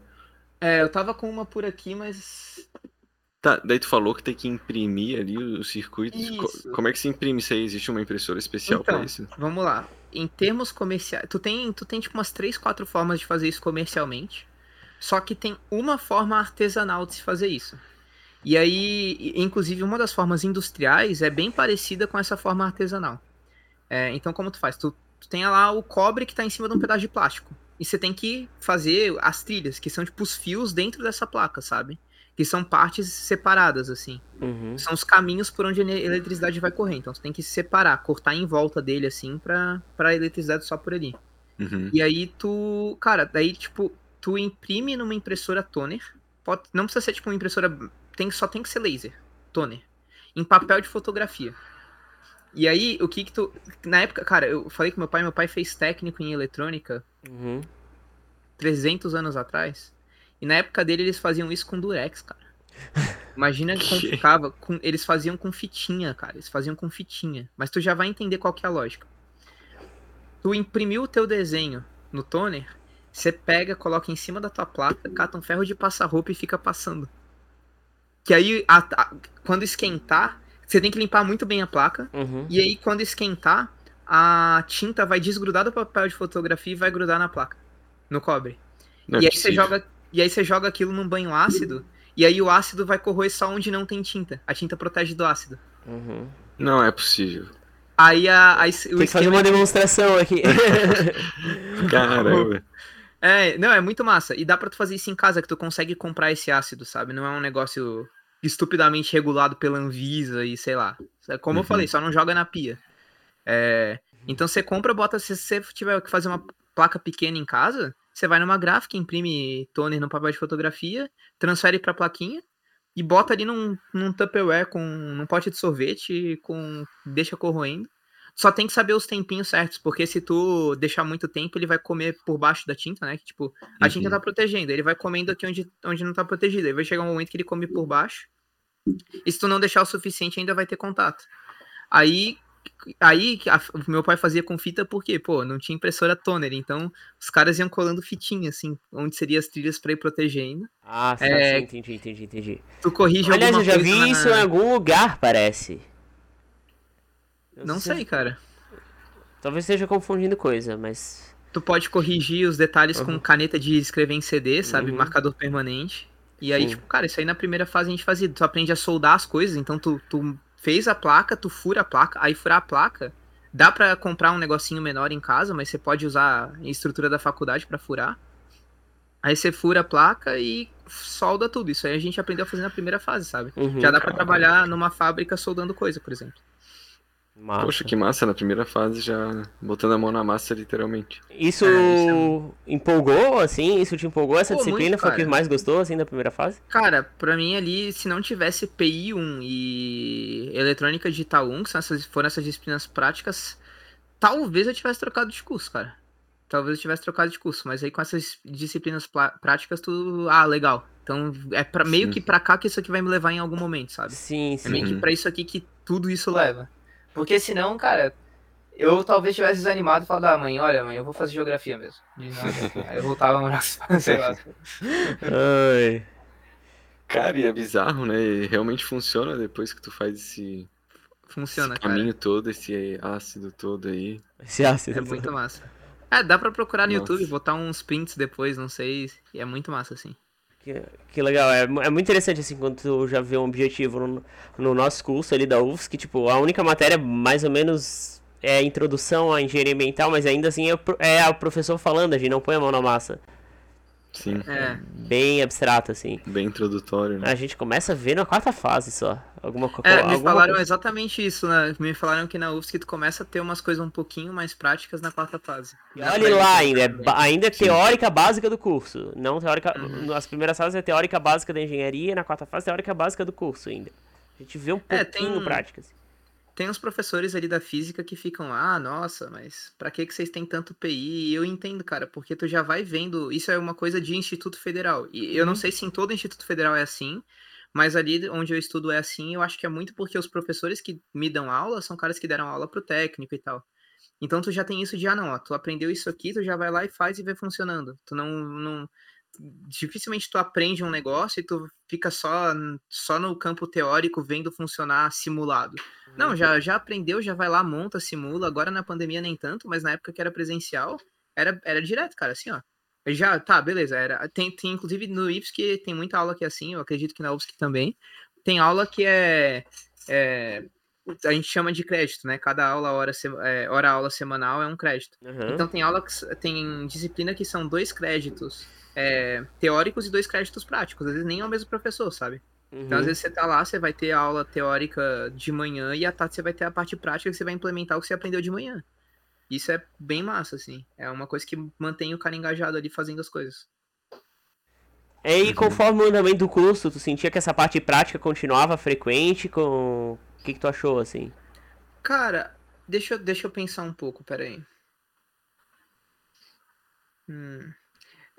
é, eu tava com uma por aqui, mas. Tá, daí tu falou que tem que imprimir ali os circuitos. Co- Isso. como é que se imprime isso aí? Existe uma impressora especial Então, isso? Vamos lá. Em termos comerciais, tu tem, tu tem tipo umas três, quatro formas de fazer isso comercialmente. Só que tem uma forma artesanal de se fazer isso. E aí, inclusive, uma das formas industriais é bem parecida com essa forma artesanal. É, então, como tu faz? Tu, tu tem lá o cobre que tá em cima de um pedaço de plástico. E você tem que fazer as trilhas, que são tipo os fios dentro dessa placa, sabe? Que são partes separadas, assim Uhum. são os caminhos por onde a eletricidade vai correr. Então você tem que separar, cortar em volta dele assim pra, pra eletricidade só por ali. Uhum. E aí tu, cara, daí tipo, tu imprime numa impressora toner. Pode, não precisa ser tipo uma impressora, tem, só tem que ser laser, toner, em papel de fotografia. E aí, o que que tu. Na época, cara, eu falei com meu pai, meu pai fez técnico em eletrônica Uhum. 300 anos atrás. E na época dele eles faziam isso com durex, cara. Imagina como ficava. Com, eles faziam com fitinha, cara. Eles faziam com fitinha. Mas tu já vai entender qual que é a lógica. Tu imprimiu o teu desenho no toner, você pega, coloca em cima da tua placa, cata um ferro de passar roupa e fica passando. Que aí, a- a- quando esquentar, você tem que limpar muito bem a placa. Uhum. E aí, quando esquentar, a tinta vai desgrudar do papel de fotografia e vai grudar na placa, no cobre. Não é e, aí você possível. joga, e aí você joga aquilo num banho ácido, e aí o ácido vai corroer só onde não tem tinta. A tinta protege do ácido. Uhum. Não é possível. Aí a, aí o Tem que fazer uma demonstração aqui. Caramba. É, não, é muito massa. E dá pra tu fazer isso em casa, que tu consegue comprar esse ácido, sabe? Não é um negócio estupidamente regulado pela Anvisa e sei lá. Como eu Uhum. falei, só não joga na pia. É, então você compra, bota. Se você tiver que fazer uma placa pequena em casa, você vai numa gráfica, imprime toner no papel de fotografia, transfere pra plaquinha e bota ali num, num Tupperware com num pote de sorvete, com deixa corroendo. Só tem que saber os tempinhos certos, porque se tu deixar muito tempo, ele vai comer por baixo da tinta, né? Que, tipo, a Uhum. tinta tá protegendo, ele vai comendo aqui onde, onde não tá protegido. Aí vai chegar um momento que ele come por baixo. E se tu não deixar o suficiente, ainda vai ter contato. Aí, aí a- o meu pai fazia com fita porque, pô, não tinha impressora toner. Então, os caras iam colando fitinha, assim, onde seriam as trilhas pra ir protegendo. ah, sim, É. sim, entendi, entendi, entendi. Tu corrige Aliás, eu já vi na- isso em algum lugar, parece. Eu Não sei, cara. Talvez esteja confundindo coisa, mas. Tu pode corrigir os detalhes Uhum. com caneta de escrever em CD, sabe? Uhum. Marcador permanente. E aí, Sim. tipo, cara, isso aí na primeira fase a gente fazia. Tu aprende a soldar as coisas, então tu, tu fez a placa, tu fura a placa, aí furar a placa. Dá pra comprar um negocinho menor em casa, mas você pode usar a estrutura da faculdade pra furar. Aí você fura a placa e solda tudo. Isso aí a gente aprendeu a fazer na primeira fase, sabe? Uhum. Já dá pra trabalhar numa fábrica soldando coisa, por exemplo. Massa. Poxa, que massa, na primeira fase já botando a mão na massa, literalmente. Isso, É, isso empolgou, assim? Isso te empolgou? Essa Pô, disciplina muito, foi o que mais gostou, assim, da primeira fase? Cara, pra mim ali, se não tivesse PI 1 e eletrônica digital 1, que são essas, foram essas disciplinas práticas, talvez eu tivesse trocado de curso, cara. Talvez eu tivesse trocado de curso, mas aí com essas disciplinas práticas, tu. Ah, legal. Então é pra, meio Sim. que pra cá que isso aqui vai me levar em algum momento, sabe? Sim, É sim. meio que pra isso aqui que tudo isso leva. Porque senão, cara, eu talvez tivesse desanimado e falado, ah, mãe, olha, mãe, eu vou fazer geografia mesmo. Aí eu voltava a morar, sei lá. Ai. Cara, e é bizarro, né? E realmente funciona depois que tu faz esse, Funciona, esse cara. caminho todo, esse ácido todo aí. Esse ácido. É muito massa. É, dá pra procurar no Nossa. YouTube, botar uns prints depois, não sei. E é muito massa, assim. Que, que legal, é, é muito interessante assim quando tu já vê um objetivo no, no nosso curso ali da UFSC, que tipo, a única matéria mais ou menos é a introdução à engenharia ambiental, mas ainda assim é, é o professor falando, a gente não põe a mão na massa. Sim, É. Bem abstrato, assim. bem introdutório, né? A gente começa a ver na quarta fase só. Alguma, co- É, me alguma falaram coisa. exatamente isso, né? Me falaram que na UFSC tu começa a ter umas coisas um pouquinho mais práticas na quarta fase. E Olha lá ainda, é ainda é teórica básica do curso. Não teórica. Uhum. Nas primeiras fases é teórica básica da engenharia, na quarta fase teórica básica do curso ainda. A gente vê um É, pouquinho tem- prática. assim. Tem uns professores ali da física que ficam, ah, nossa, mas pra que que vocês têm tanto PI? E eu entendo, cara, porque tu já vai vendo, isso é uma coisa de Instituto Federal. E eu não sei se em todo Instituto Federal é assim, mas ali onde eu estudo é assim, eu acho que é muito porque os professores que me dão aula são caras que deram aula pro técnico e tal. Então tu já tem isso de, ah, não, ó, tu aprendeu isso aqui, tu já vai lá e faz e vê funcionando. Tu não, não dificilmente tu aprende um negócio e tu fica só, só no campo teórico vendo funcionar simulado. Não, já, já aprendeu, já vai lá, monta, simula. Agora na pandemia nem tanto, mas na época que era presencial, era, era direto, cara, assim, ó. Já, tá, beleza. Era, tem, tem, inclusive no IPS que tem muita aula que é assim, eu acredito que na UFSC também. Tem aula que é, é a gente chama de crédito, né? Cada aula, hora, é, hora aula semanal é um crédito. Uhum. Então tem aula que tem disciplina que são dois créditos é, teóricos e dois créditos práticos. Às vezes nem é o mesmo professor, sabe? Então, às Uhum. vezes você tá lá, você vai ter a aula teórica de manhã e à tarde você vai ter a parte prática que você vai implementar o que você aprendeu de manhã. Isso é bem massa, assim. É uma coisa que mantém o cara engajado ali fazendo as coisas. É, E conforme o andamento do curso, tu sentia que essa parte prática continuava frequente? Com... O que, que tu achou, assim? Cara, deixa, eu- deixa eu pensar um pouco, peraí. Hum.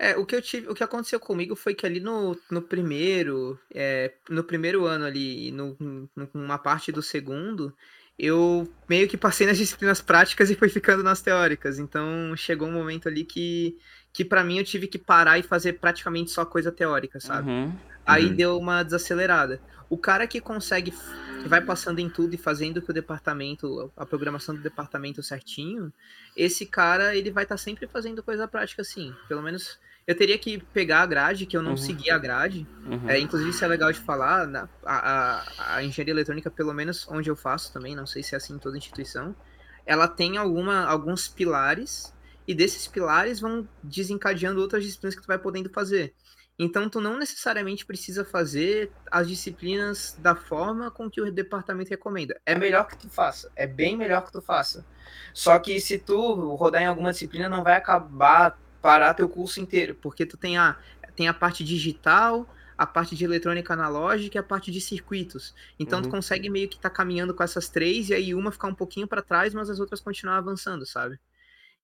É, o que eu tive, o que aconteceu comigo foi que ali no, no primeiro, é, no primeiro ano ali, e no, no- numa parte do segundo, eu meio que passei nas disciplinas práticas e fui ficando nas teóricas. Então chegou um momento ali que, que para mim eu tive que parar e fazer praticamente só coisa teórica, sabe? Uhum. Aí Uhum. deu uma desacelerada. O cara que consegue, que vai passando em tudo e fazendo que o departamento, a programação do departamento certinho, esse cara, ele vai estar sempre fazendo coisa prática assim. Pelo menos eu teria que pegar a grade, que eu não Uhum. segui a grade. Uhum. É, inclusive, isso é legal de falar. na- a, a, a engenharia eletrônica, pelo menos onde eu faço também, não sei se é assim em toda instituição, ela tem alguma, alguns pilares, e desses pilares vão desencadeando outras disciplinas que tu vai podendo fazer. Então, tu não necessariamente precisa fazer as disciplinas da forma com que o departamento recomenda. É melhor que tu faça, é bem melhor que tu faça. Só que se tu rodar em alguma disciplina, não vai acabar parar teu curso inteiro, porque tu tem a, tem a parte digital, a parte de eletrônica analógica e a parte de circuitos. Então tu Uhum. consegue meio que estar caminhando com essas três e aí uma ficar um pouquinho para trás, mas as outras continuar avançando, sabe?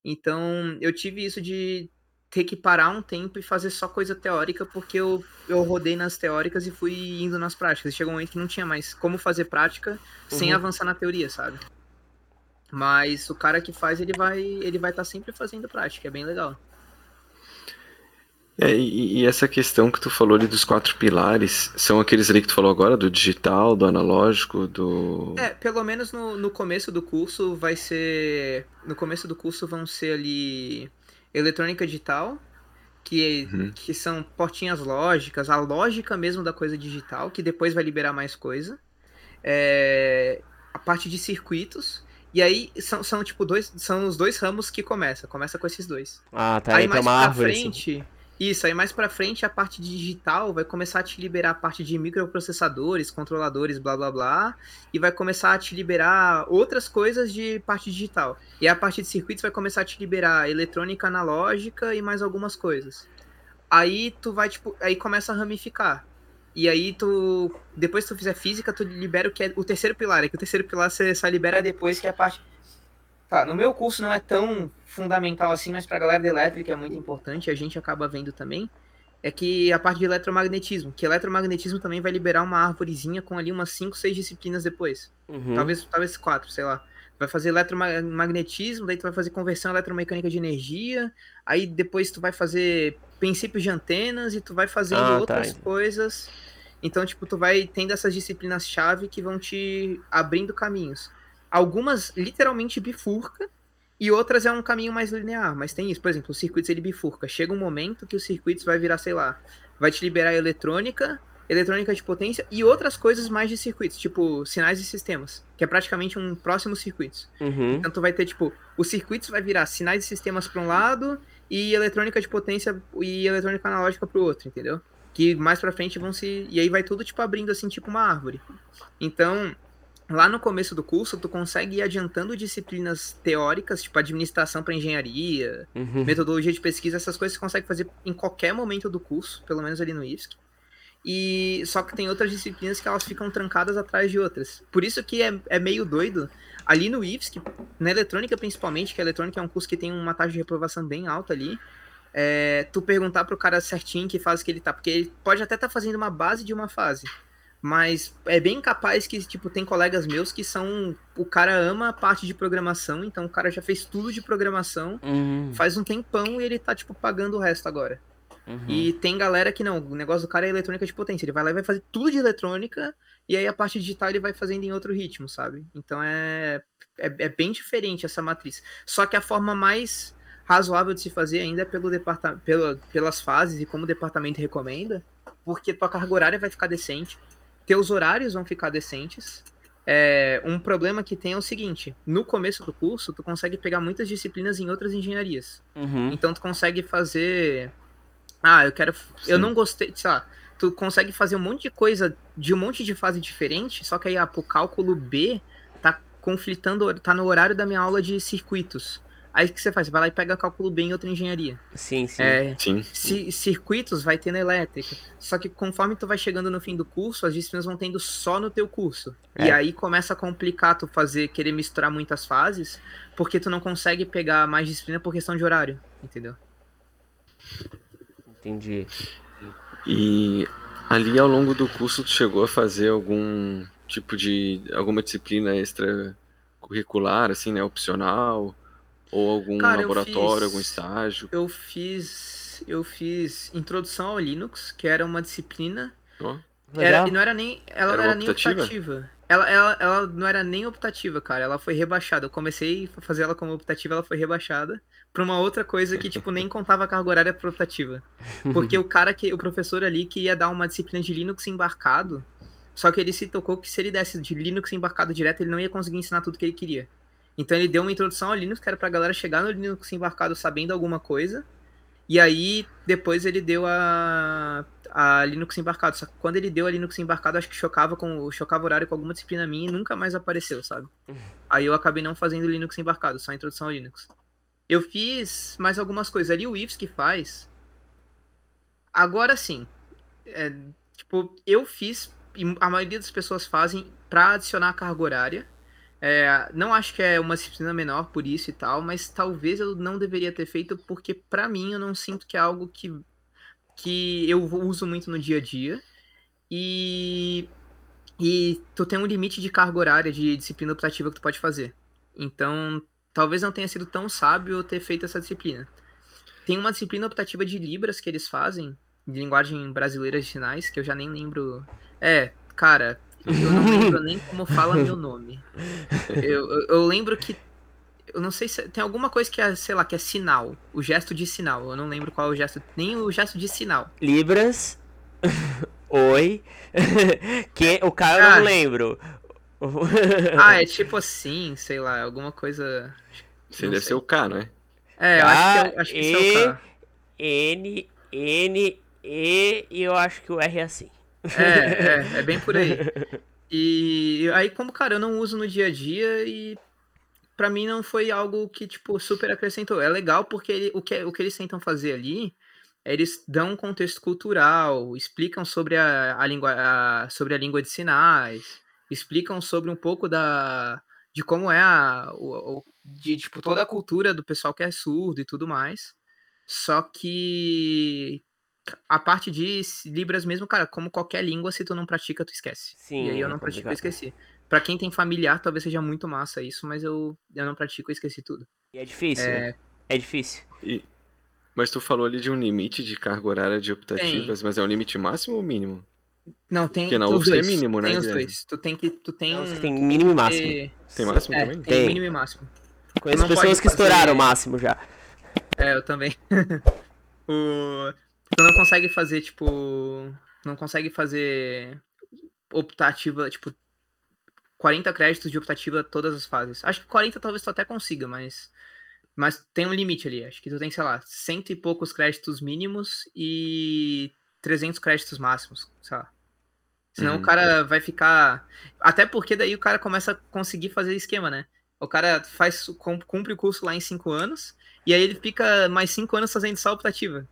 Então eu tive isso de ter que parar um tempo e fazer só coisa teórica, porque eu, eu rodei nas teóricas e fui indo nas práticas. Chegou um momento que não tinha mais como fazer prática sem Uhum. avançar na teoria, sabe? Mas o cara que faz, ele vai ele vai estar sempre fazendo prática, é bem legal. É, e, e essa questão que tu falou ali dos quatro pilares, são aqueles ali que tu falou agora, do digital, do analógico, do. É, pelo menos no, no começo do curso vai ser. No começo do curso vão ser ali eletrônica digital, que, Uhum. que são portinhas lógicas, a lógica mesmo da coisa digital, que depois vai liberar mais coisa. É, a parte de circuitos. E aí são, são tipo dois. São os dois ramos que começa. Começa com esses dois. Ah, tá. aí Aí tem mais uma pra árvore. assim. Isso, aí mais pra frente a parte digital vai começar a te liberar a parte de microprocessadores, controladores, blá blá blá, e vai começar a te liberar outras coisas de parte digital. E a parte de circuitos vai começar a te liberar eletrônica analógica e mais algumas coisas. Aí tu vai tipo, aí começa a ramificar. E aí tu, depois que tu fizer física, tu libera o que é o terceiro pilar, é que o terceiro pilar você só libera depois que é a parte Tá, no meu curso não é tão fundamental assim, mas pra galera de elétrica é muito importante, a gente acaba vendo também, é que a parte de eletromagnetismo, que eletromagnetismo também vai liberar uma árvorezinha com ali umas 5, 6 disciplinas depois. Uhum. Talvez, talvez quatro, sei lá. vai fazer eletromagnetismo, daí tu vai fazer conversão eletromecânica de energia, aí depois tu vai fazer princípios de antenas e tu vai fazendo ah, tá, outras tá. coisas. Então, tipo, tu vai tendo essas disciplinas-chave que vão te abrindo caminhos. Algumas literalmente bifurca e outras é um caminho mais linear, mas tem isso. Por exemplo, os circuitos ele bifurca. Chega um momento que os circuitos vai virar, sei lá, vai te liberar eletrônica, eletrônica de potência e outras coisas mais de circuitos, tipo sinais e sistemas, que é praticamente um próximo circuitos. Uhum. Então tu vai ter, tipo, os circuitos vai virar sinais e sistemas para um lado e eletrônica de potência e eletrônica analógica para o outro, entendeu? Que mais para frente vão se. E aí vai tudo, tipo, abrindo assim, tipo uma árvore. Então, lá no começo do curso, tu consegue ir adiantando disciplinas teóricas, tipo administração para engenharia, uhum. metodologia de pesquisa, essas coisas você consegue fazer em qualquer momento do curso, pelo menos ali no IFSC. E só que tem outras disciplinas que elas ficam trancadas atrás de outras. Por isso que é, é meio doido. Ali no IFSC, na eletrônica principalmente, que a eletrônica é um curso que tem uma taxa de reprovação bem alta ali, é, tu perguntar pro cara certinho que fase que ele tá, porque ele pode até estar tá fazendo uma base de uma fase. Mas é bem capaz que, tipo, tem colegas meus que são. O cara ama a parte de programação, então o cara já fez tudo de programação uhum. faz um tempão e ele tá, tipo, pagando o resto agora. Uhum. E tem galera que não, o negócio do cara é eletrônica de potência. Ele vai lá e vai fazer tudo de eletrônica, e aí a parte digital ele vai fazendo em outro ritmo, sabe? Então é, é, é bem diferente essa matriz. Só que a forma mais razoável de se fazer ainda é pelo departamento, pela, pelas fases e como o departamento recomenda, porque tua carga horária vai ficar decente, teus horários vão ficar decentes. É, um problema que tem é o seguinte: no começo do curso, tu consegue pegar muitas disciplinas em outras engenharias. Uhum. Então, tu consegue fazer. Ah, eu quero. Sim. Eu não gostei. Sei lá, tu consegue fazer um monte de coisa de um monte de fase diferente, só que aí, ah, pro cálculo B tá conflitando, tá no horário da minha aula de circuitos. Aí o que você faz? Você vai lá e pega cálculo B em outra engenharia. Sim, sim. É, sim. circuitos vai ter na elétrica. Só que conforme tu vai chegando no fim do curso, as disciplinas vão tendo só no teu curso. É. E aí começa a complicar tu fazer, querer misturar muitas fases, porque tu não consegue pegar mais disciplina por questão de horário, entendeu? Entendi. E ali ao longo do curso tu chegou a fazer algum tipo de alguma disciplina extra curricular, assim, né, opcional? Ou algum Cara, laboratório, fiz, algum estágio? Eu fiz. Eu fiz introdução ao Linux, que era uma disciplina. Oh. Era, e não era nem. Ela era não era nem optativa. Ela, ela, ela não era nem optativa, cara. Ela foi rebaixada. Eu comecei a fazer ela como optativa, ela foi rebaixada pra uma outra coisa que, tipo, nem contava a carga horária pra optativa. Porque o cara que. O professor ali queria dar uma disciplina de Linux embarcado. Só que ele se tocou que se ele desse de Linux embarcado direto, ele não ia conseguir ensinar tudo que ele queria. Então ele deu uma introdução ao Linux, que era pra galera chegar no Linux embarcado sabendo alguma coisa. E aí, depois ele deu a, a Linux embarcado. Só que quando ele deu a Linux embarcado, acho que chocava com chocava horário com alguma disciplina minha e nunca mais apareceu, sabe? Aí eu acabei não fazendo Linux embarcado, só a introdução ao Linux. Eu fiz mais algumas coisas. Ali o IFS que faz. Agora sim. É, tipo, eu fiz, e a maioria das pessoas fazem, para adicionar carga horária é, não acho que é uma disciplina menor por isso e tal, mas talvez eu não deveria ter feito porque para mim eu não sinto que é algo que, que eu uso muito no dia a dia. E, e tu tem um limite de carga horária de disciplina optativa que tu pode fazer. Então, talvez não tenha sido tão sábio ter feito essa disciplina. Tem uma disciplina optativa de Libras que eles fazem, de linguagem brasileira de sinais, que eu já nem lembro. É, cara, eu não lembro nem como fala meu nome. Eu, eu, eu, lembro que. Eu não sei se. Tem alguma coisa que é, sei lá, que é sinal. O gesto de sinal. Eu não lembro qual é o gesto. Nem o gesto de sinal. Libras. Oi. que o cara eu ah, não lembro. ah, é tipo assim, sei lá, alguma coisa. Você deve ser o K, não é? É, eu acho que, é, acho que e, é o K. N, N, E e eu acho que o R é assim. É, é, é bem por aí. E aí, como, cara, eu não uso no dia a dia e para mim não foi algo que, tipo, super acrescentou. É legal porque ele, o, que, o que eles tentam fazer ali, eles dão um contexto cultural, explicam sobre a, a, língua, a, sobre a língua de sinais, explicam sobre um pouco da, de como é a, o, de, tipo, toda a cultura do pessoal que é surdo e tudo mais. Só que a parte de Libras mesmo, cara, como qualquer língua, se tu não pratica, tu esquece. Sim, e aí eu não é pratico, eu esqueci. Pra quem tem familiar, talvez seja muito massa isso, mas eu, eu não pratico, eu esqueci tudo. E é difícil, É. né? É difícil. E- Mas tu falou ali de um limite de carga horária de optativas, mas é um limite máximo ou mínimo? Não, tem Porque na UFSC é mínimo, né, Tem os dois. Tu tem que. Tu tem. Você tem mínimo e máximo. Tem máximo É, também? tem, Tem. mínimo e máximo. Conheço não pessoas que fazer- estouraram o máximo já. É, eu também. o... Tu não consegue fazer, tipo. Não consegue fazer optativa, tipo. 40 créditos de optativa todas as fases. Acho que 40 talvez tu até consiga, mas. Mas tem um limite ali. Acho que tu tem, sei lá, cento e poucos créditos mínimos e 300 créditos máximos, sei lá. Senão Uhum. o cara vai ficar. Até porque daí o cara começa a conseguir fazer esquema, né? O cara faz, cum- cumpre o curso lá em 5 anos, e aí ele fica mais 5 anos fazendo só optativa.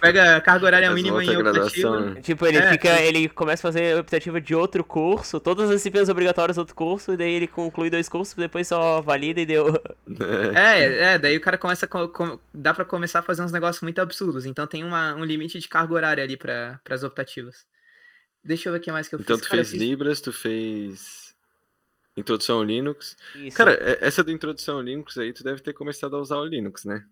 Pega a carga horária mínima em optativa. né? Tipo, ele É, fica. sim. Ele começa a fazer optativa de outro curso, todas as disciplinas obrigatórias do outro curso, e daí ele conclui dois cursos, depois só valida e deu. É. É, daí o cara começa a. co- co- dá pra começar a fazer uns negócios muito absurdos. Então tem uma, um limite de carga horária ali para as optativas. Deixa eu ver o que mais que eu Então fiz. tu Cara, fez fiz- Libras, tu fez Introdução ao Linux. Isso. Cara, é- essa do Introdução ao Linux aí, tu deve ter começado a usar o Linux, né?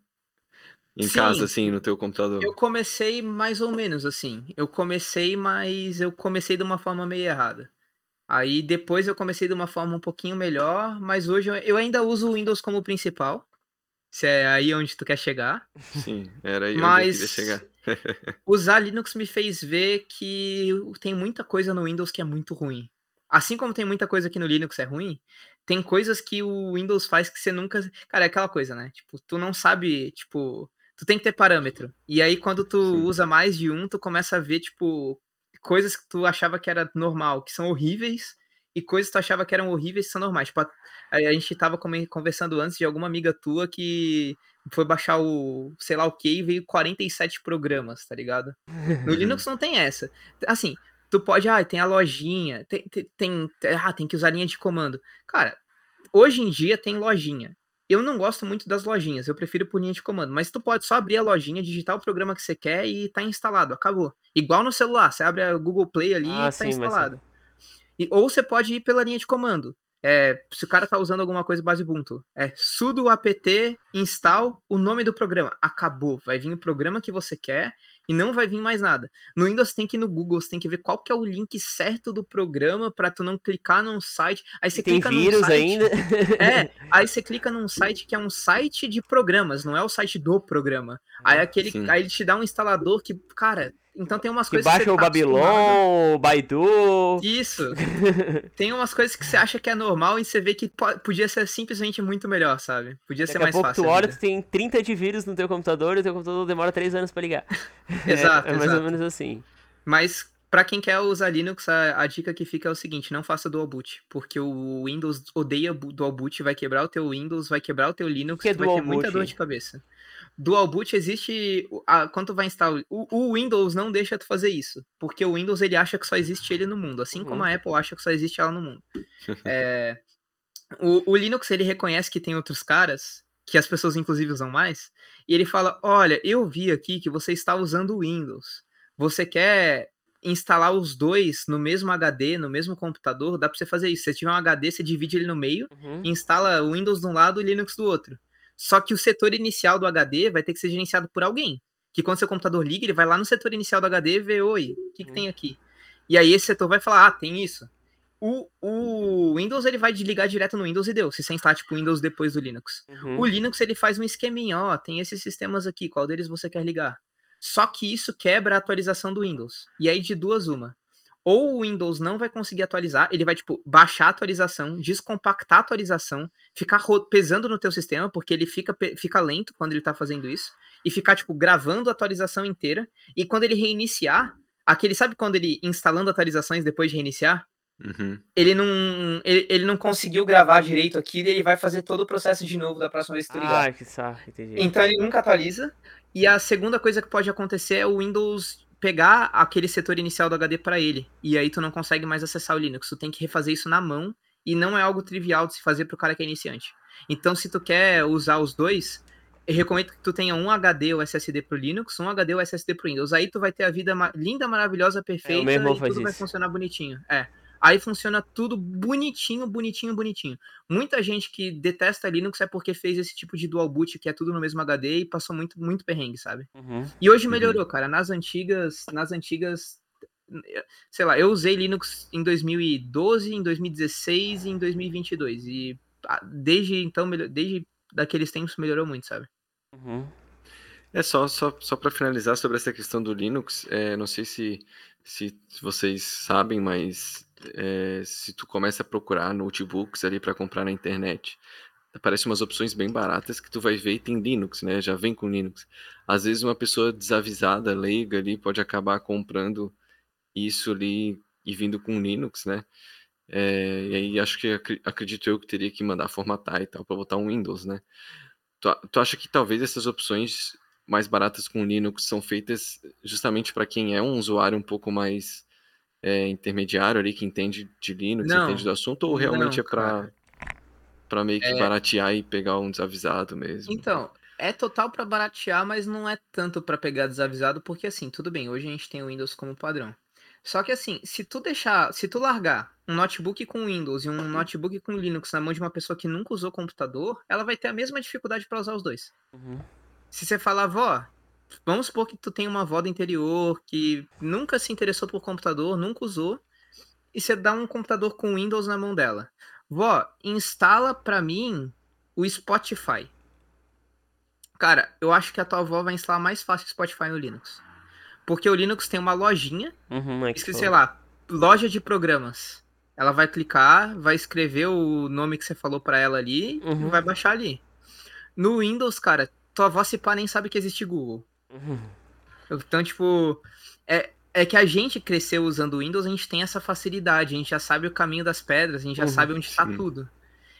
Em Sim. casa, assim, no teu computador. Eu comecei mais ou menos assim. Eu comecei, mas eu comecei de uma forma meio errada. Aí depois eu comecei de uma forma um pouquinho melhor, mas hoje eu, ainda uso o Windows como principal. Se é aí onde tu quer chegar. Sim, era aí Mas- onde eu chegar. Usar Linux me fez ver que tem muita coisa no Windows que é muito ruim. Assim como tem muita coisa que no Linux é ruim, tem coisas que o Windows faz que você nunca. Cara, é aquela coisa, né? Tipo, tu não sabe, tipo. Tu tem que ter parâmetro. E aí, quando tu Sim. usa mais de um, tu começa a ver, tipo, coisas que tu achava que era normal, que são horríveis, e coisas que tu achava que eram horríveis que são normais. Tipo, a, a gente tava conversando antes de alguma amiga tua que foi baixar o, sei lá o que, e veio 47 programas, tá ligado? No Linux não tem essa. Assim, tu pode, ah, tem a lojinha, tem, tem, tem- ah, tem que usar linha de comando. Cara, hoje em dia tem lojinha. Eu não gosto muito das lojinhas, eu prefiro por linha de comando, mas tu pode só abrir a lojinha, digitar o programa que você quer e tá instalado, acabou. Igual no celular, você abre a Google Play ali Ah, e tá sim, instalado. E- ou você pode ir pela linha de comando. É, se o cara tá usando alguma coisa base Ubuntu, é sudo apt install o nome do programa. Acabou. Vai vir o programa que você quer e não vai vir mais nada. No Windows tem que ir no Google, você tem que ver qual que é o link certo do programa para tu não clicar num site. Aí você tem clica num vírus site- ainda. É, aí você clica num site que é um site de programas, não é o site do programa. Aí aquele, Sim. aí ele te dá um instalador que, cara, então tem umas Que coisas baixa você o tá. Babylon, o Baidu. Isso. Tem umas coisas que você acha que é normal e você vê que po- podia ser simplesmente muito melhor, sabe? Podia ser Daqui a mais pouco fácil. tu olha, tu tem 30 de vírus no teu computador e o teu computador demora 3 anos pra ligar. Exato, é, é mais exato. ou menos assim. Mas pra quem quer usar Linux, a, a dica que fica é o seguinte, não faça dual boot, porque o Windows odeia dual boot, vai quebrar o teu Windows, vai quebrar o teu Linux, que é vai ter muita dor de cabeça. Dual boot existe, a, quando vai instalar, o, o Windows não deixa tu fazer isso, porque o Windows ele acha que só existe ele no mundo, assim como Uhum. a Apple acha que só existe ela no mundo. É, o, o Linux ele reconhece que tem outros caras, que as pessoas inclusive usam mais, e ele fala, olha, eu vi aqui que você está usando o Windows, você quer instalar os dois no mesmo HD, no mesmo computador, dá pra você fazer isso. Se você tiver um HD, você divide ele no meio Uhum. instala o Windows de um lado e o Linux do outro. Só que o setor inicial do HD vai ter que ser gerenciado por alguém. Que quando seu computador liga, ele vai lá no setor inicial do HD e vê, oi, o que, que Uhum. tem aqui? E aí esse setor vai falar, ah, tem isso. O, o Windows ele vai ligar direto no Windows e deu, se você instalar tipo Windows depois do Linux. Uhum. O Linux ele faz um esqueminha, ó, tem esses sistemas aqui, qual deles você quer ligar? Só que isso quebra a atualização do Windows. E aí de duas uma. Ou o Windows não vai conseguir atualizar, ele vai tipo baixar a atualização, descompactar a atualização, ficar pesando no teu sistema, porque ele fica, fica lento quando ele tá fazendo isso, e ficar tipo gravando a atualização inteira, e quando ele reiniciar, aquele sabe quando ele instalando atualizações depois de reiniciar, Uhum. ele não ele, ele não conseguiu gravar direito aqui, e ele vai fazer todo o processo de novo da próxima vez que tu ligar. Ah, que saco, entendi. Então ele nunca atualiza. E a segunda coisa que pode acontecer é o Windows pegar aquele setor inicial do HD para ele. E aí tu não consegue mais acessar o Linux. Tu tem que refazer isso na mão. E não é algo trivial de se fazer pro cara que é iniciante. Então, se tu quer usar os dois, eu recomendo que tu tenha um HD ou SSD pro Linux, um HD ou SSD pro Windows. Aí tu vai ter a vida linda, maravilhosa, perfeita meu irmão e tudo vai funcionar bonitinho. É. Aí funciona tudo bonitinho, bonitinho, bonitinho. Muita gente que detesta Linux é porque fez esse tipo de dual boot, que é tudo no mesmo HD e passou muito, muito perrengue, sabe? Uhum. E hoje melhorou, uhum. cara. Nas antigas, nas antigas, sei lá, eu usei Linux em 2012, em 2016 e em 2022. E ah, desde então, desde daqueles tempos melhorou muito, sabe? Uhum. É só, só, só para finalizar sobre essa questão do Linux, é, não sei se, se vocês sabem, mas é, se tu começa a procurar notebooks ali para comprar na internet, aparecem umas opções bem baratas que tu vai ver e tem Linux, né? Já vem com Linux. Às vezes uma pessoa desavisada, leiga ali, pode acabar comprando isso ali e vindo com Linux, né? É, e aí acho que acredito eu que teria que mandar formatar e tal para botar um Windows, né? Tu, tu acha que talvez essas opções mais baratas com Linux são feitas justamente para quem é um usuário um pouco mais é, intermediário ali, que entende de Linux, não, entende do assunto, ou realmente não, é para para meio que é... baratear e pegar um desavisado mesmo? Então, é total para baratear, mas não é tanto para pegar desavisado, porque assim, tudo bem, hoje a gente tem o Windows como padrão. Só que assim, se tu deixar, se tu largar um notebook com Windows e um notebook com Linux na mão de uma pessoa que nunca usou computador, ela vai ter a mesma dificuldade para usar os dois. Uhum. Se você falar, vó, vamos supor que tu tem uma avó do interior que nunca se interessou por computador, nunca usou, e você dá um computador com Windows na mão dela. Vó, instala pra mim o Spotify. Cara, eu acho que a tua avó vai instalar mais fácil o Spotify no Linux. Porque o Linux tem uma lojinha, uhum, é escrito, sei lá, loja de programas. Ela vai clicar, vai escrever o nome que você falou para ela ali uhum. e vai baixar ali. No Windows, cara, tua avó se pá nem sabe que existe Google. Então, tipo, é, é que a gente cresceu usando Windows, a gente tem essa facilidade, a gente já sabe o caminho das pedras, a gente já uhum, sabe onde está tudo.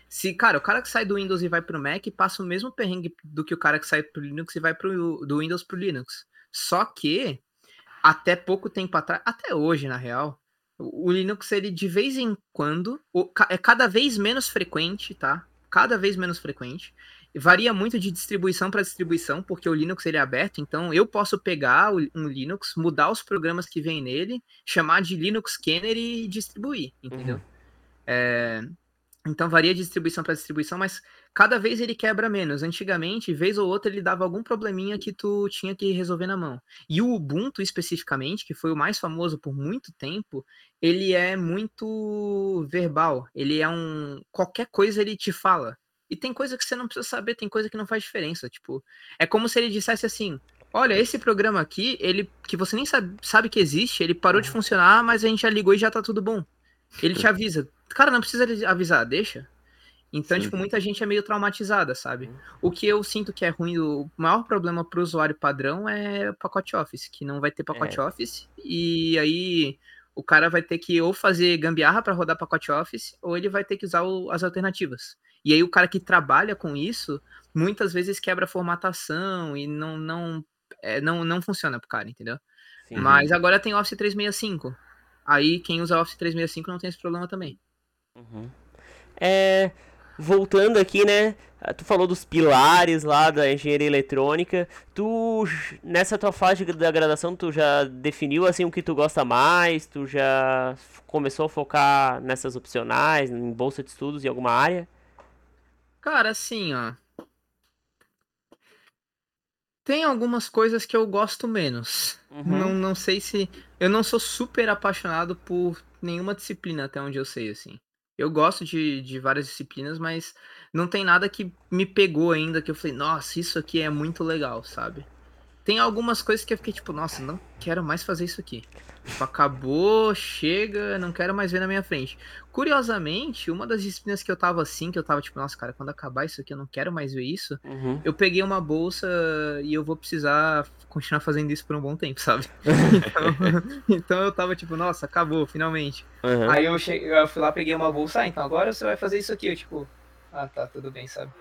Se, cara, o cara que sai do Windows e vai pro Mac passa o mesmo perrengue do que o cara que sai pro Linux e vai pro, do Windows pro Linux. Só que, até pouco tempo atrás, até hoje, na real, o Linux, ele de vez em quando, é cada vez menos frequente, tá? Cada vez menos frequente varia muito de distribuição para distribuição, porque o Linux ele é aberto, então eu posso pegar um Linux, mudar os programas que vem nele, chamar de Linux Kenner e distribuir, entendeu? Uhum. É, então varia de distribuição para distribuição, mas cada vez ele quebra menos. Antigamente, vez ou outra, ele dava algum probleminha que tu tinha que resolver na mão. E o Ubuntu, especificamente, que foi o mais famoso por muito tempo, ele é muito verbal. Ele é um. Qualquer coisa ele te fala. E tem coisa que você não precisa saber, tem coisa que não faz diferença. Tipo, é como se ele dissesse assim: olha, esse programa aqui, ele que você nem sabe, sabe que existe, ele parou de uhum. funcionar, mas a gente já ligou e já tá tudo bom. Ele te avisa. Cara, não precisa avisar, deixa. Então, Sim. tipo, muita gente é meio traumatizada, sabe? Uhum. O que eu sinto que é ruim, o maior problema pro usuário padrão é o pacote Office, que não vai ter pacote é. Office, e aí o cara vai ter que ou fazer gambiarra para rodar pacote Office, ou ele vai ter que usar o, as alternativas. E aí o cara que trabalha com isso, muitas vezes quebra a formatação e não não é, não, não funciona pro cara, entendeu? Sim. Mas agora tem Office 365. Aí quem usa Office 365 não tem esse problema também. Uhum. É, voltando aqui, né? Tu falou dos pilares lá da engenharia eletrônica. Tu, nessa tua fase da graduação, tu já definiu assim o que tu gosta mais? Tu já começou a focar nessas opcionais, em bolsa de estudos, em alguma área? Cara, assim, ó. Tem algumas coisas que eu gosto menos. Uhum. Não, não sei se. Eu não sou super apaixonado por nenhuma disciplina, até onde eu sei, assim. Eu gosto de, de várias disciplinas, mas não tem nada que me pegou ainda que eu falei, nossa, isso aqui é muito legal, sabe? Tem algumas coisas que eu fiquei tipo, nossa, não quero mais fazer isso aqui. Tipo, acabou, chega, não quero mais ver na minha frente. Curiosamente, uma das disciplinas que eu tava assim, que eu tava tipo, nossa, cara, quando acabar isso aqui eu não quero mais ver isso, uhum. eu peguei uma bolsa e eu vou precisar continuar fazendo isso por um bom tempo, sabe? então, então eu tava tipo, nossa, acabou, finalmente. Uhum. Aí eu, cheguei, eu fui lá, peguei uma bolsa, ah, então agora você vai fazer isso aqui. Eu tipo, ah, tá, tudo bem, sabe?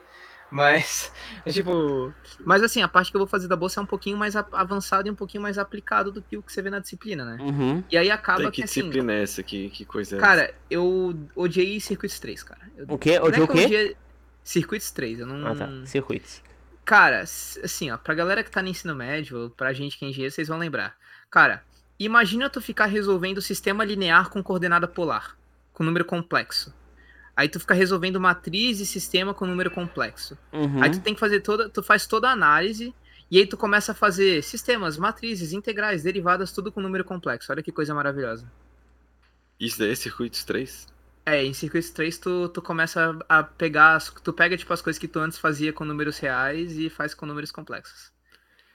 Mas, é tipo. Mas assim, a parte que eu vou fazer da bolsa é um pouquinho mais avançada e um pouquinho mais aplicado do que o que você vê na disciplina, né? Uhum. E aí acaba Tem que. Que assim, disciplina é essa? Que, que coisa é Cara, essa? eu odiei Circuits 3, cara. Eu, o quê? Odiei é o quê? Odiei... Circuits 3, eu não. Ah, tá. Circuits. Cara, assim, ó, pra galera que tá no ensino médio, pra gente que é engenheiro, vocês vão lembrar. Cara, imagina tu ficar resolvendo sistema linear com coordenada polar. com número complexo. Aí tu fica resolvendo matriz e sistema com número complexo. Uhum. Aí tu tem que fazer toda, tu faz toda a análise e aí tu começa a fazer sistemas, matrizes, integrais, derivadas, tudo com número complexo. Olha que coisa maravilhosa. Isso daí é circuitos 3? É, em circuitos 3 tu, tu começa a pegar, tu pega tipo as coisas que tu antes fazia com números reais e faz com números complexos.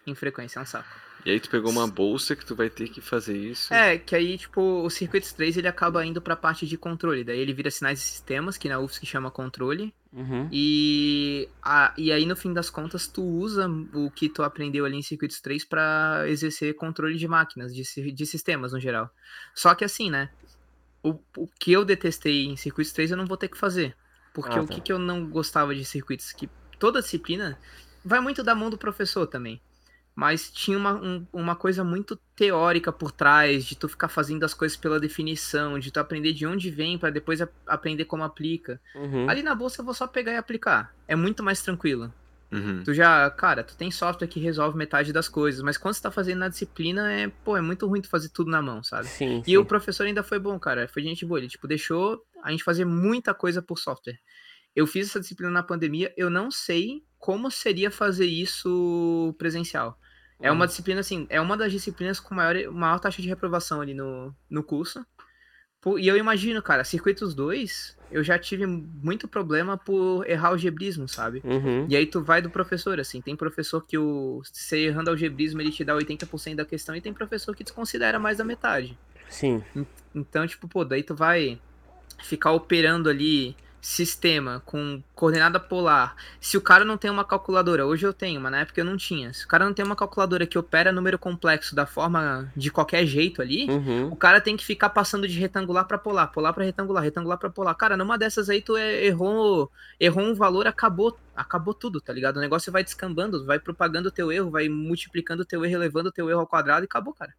Em frequência, é um saco. E aí tu pegou uma bolsa que tu vai ter que fazer isso. É, que aí, tipo, o Circuits 3 ele acaba indo pra parte de controle. Daí ele vira sinais e sistemas, que na UFSC chama controle. Uhum. E, a, e aí, no fim das contas, tu usa o que tu aprendeu ali em Circuits 3 pra exercer controle de máquinas, de, de sistemas no geral. Só que assim, né? O, o que eu detestei em Circuits 3 eu não vou ter que fazer. Porque Ah, o tá. que, que eu não gostava de circuitos? Que toda disciplina vai muito da mão do professor também. Mas tinha uma, um- uma coisa muito teórica por trás, de tu ficar fazendo as coisas pela definição, de tu aprender de onde vem pra depois a- aprender como aplica. Uhum. Ali na bolsa eu vou só pegar e aplicar. É muito mais tranquilo. Uhum. Tu já, cara, tu tem software que resolve metade das coisas, mas quando você tá fazendo na disciplina, é, pô, é muito ruim tu fazer tudo na mão, sabe? Sim, E sim. o professor ainda foi bom, cara. Foi gente boa. Ele, tipo, deixou a gente fazer muita coisa por software. Eu fiz essa disciplina na pandemia, eu não sei como seria fazer isso presencial. É uma Uhum. disciplina, assim, é uma das disciplinas com maior, maior taxa de reprovação ali no, no curso. E eu imagino, cara, Circuitos 2, eu já tive muito problema por errar algebrismo, sabe? Uhum. E aí tu vai do professor, assim, tem professor que o você errando algebrismo ele te dá 80% da questão e tem professor que desconsidera mais da metade. Sim. Então, tipo, pô, daí tu vai ficar operando ali sistema com coordenada polar. Se o cara não tem uma calculadora, hoje eu tenho, mas na época eu não tinha. Se o cara não tem uma calculadora que opera número complexo da forma de qualquer jeito ali, Uhum. o cara tem que ficar passando de retangular pra polar, polar pra retangular, retangular pra polar. Cara, numa dessas aí tu é- errou, errou um valor, acabou, acabou tudo, tá ligado? O negócio vai descambando, vai propagando o teu erro, vai multiplicando o teu erro, elevando o teu erro ao quadrado e acabou, cara.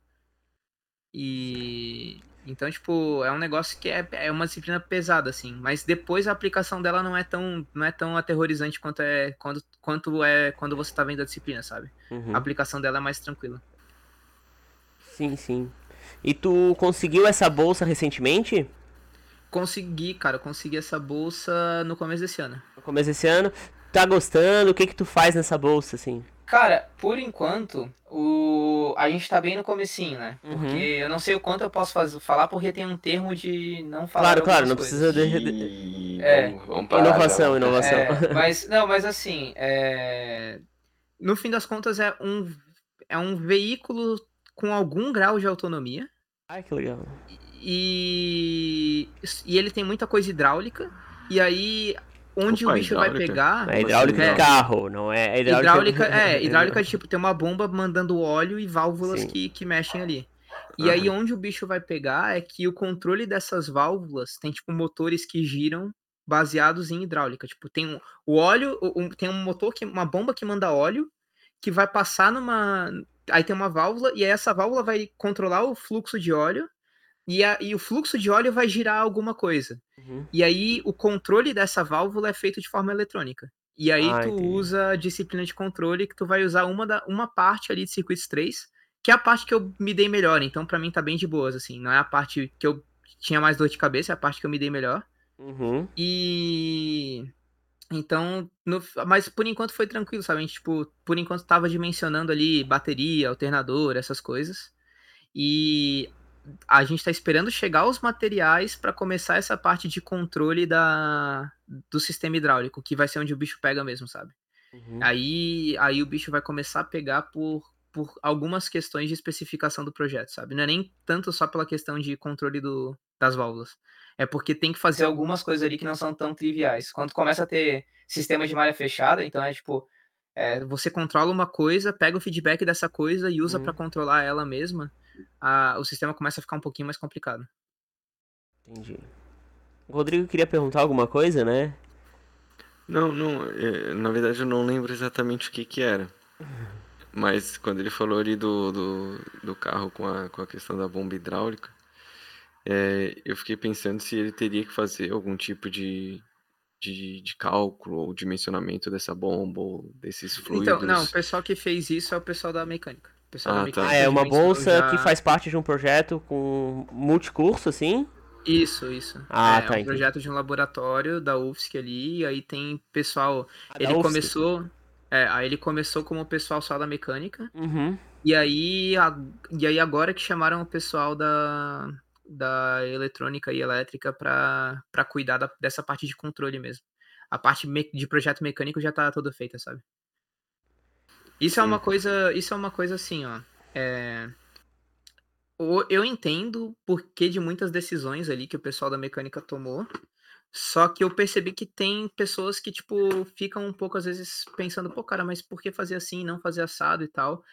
E então, tipo, é um negócio que é, é uma disciplina pesada, assim. Mas depois a aplicação dela não é tão, não é tão aterrorizante quanto é quando, quanto é quando você tá vendo a disciplina, sabe? Uhum. A aplicação dela é mais tranquila. Sim, sim. E tu conseguiu essa bolsa recentemente? Consegui, cara, consegui essa bolsa no começo desse ano. No começo desse ano? Tá gostando? O que que tu faz nessa bolsa, assim? Cara, por enquanto, o... a gente tá bem no comecinho, né? Uhum. Porque eu não sei o quanto eu posso fazer, falar, porque tem um termo de não falar Claro, claro, não coisas. precisa de... de- É. vamos, vamos parar Inovação, já. inovação. É, mas, não, mas assim, é... no fim das contas é um, é um veículo com algum grau de autonomia Ai, que legal. e, e ele tem muita coisa hidráulica, e aí onde Opa, o bicho vai hidráulica? pegar... É hidráulica É. de carro, não é? é Hidráulica, é, hidráulica, tipo, tem uma bomba mandando óleo e válvulas Sim. que, que mexem ali. E aí, onde o bicho vai pegar é que o controle dessas válvulas tem, tipo, motores que giram baseados em hidráulica. Tipo, tem um, o óleo, um- tem um motor, que uma bomba que manda óleo, que vai passar numa. Aí tem uma válvula, e aí essa válvula vai controlar o fluxo de óleo, e, a, e o fluxo de óleo vai girar alguma coisa. Uhum. E aí o controle dessa válvula é feito de forma eletrônica. E aí Ah, tu entendi. usa a disciplina de controle que tu vai usar uma, da, uma parte ali de circuitos 3, que é a parte que eu me dei melhor. Então pra mim tá bem de boas, assim. Não é a parte que eu tinha mais dor de cabeça, é a parte que eu me dei melhor. Uhum. E... Então, no- mas por enquanto foi tranquilo, sabe? A gente, tipo, por enquanto tava dimensionando ali bateria, alternador, essas coisas. E a gente tá esperando chegar os materiais para começar essa parte de controle da, do sistema hidráulico, que vai ser onde o bicho pega mesmo, sabe? Uhum. Aí, aí o bicho vai começar a pegar por, por algumas questões de especificação do projeto, sabe? Não é nem tanto só pela questão de controle do, das válvulas. É porque tem que fazer algumas coisas ali que não são tão triviais. Quando começa a ter sistema de malha fechada, então é tipo, é, você controla uma coisa, pega o feedback dessa coisa e usa Uhum. para controlar ela mesma, a- o sistema começa a ficar um pouquinho mais complicado. Entendi. O Rodrigo queria perguntar alguma coisa, né? Não, não, é, na verdade eu não lembro exatamente o que que era. Mas quando ele falou ali do, do, do carro com a, com a questão da bomba hidráulica, é, eu fiquei pensando se ele teria que fazer algum tipo de, de, de cálculo ou dimensionamento dessa bomba ou desses fluidos. Então, não, o pessoal que fez isso é o pessoal da mecânica. Ah, da tá. Ah, é uma dimensionou bolsa já- que faz parte de um projeto com multicurso, assim? Isso, isso. Ah, é, tá, um entendi. projeto de um laboratório da UFSC ali, e aí tem pessoal. Ah, Ele começou. É, aí ele começou como pessoal só da mecânica. Uhum. E aí, a- e aí agora que chamaram o pessoal da, da eletrônica e elétrica para cuidar da- dessa parte de controle mesmo. A parte de projeto mecânico já tá toda feita, sabe? Isso é uma coisa, isso é uma coisa assim, ó. é, eu entendo o porquê de muitas decisões ali que o pessoal da mecânica tomou. Só que eu percebi que tem pessoas que, tipo, ficam um pouco, às vezes, pensando, pô, cara, mas por que fazer assim, não fazer assado e tal?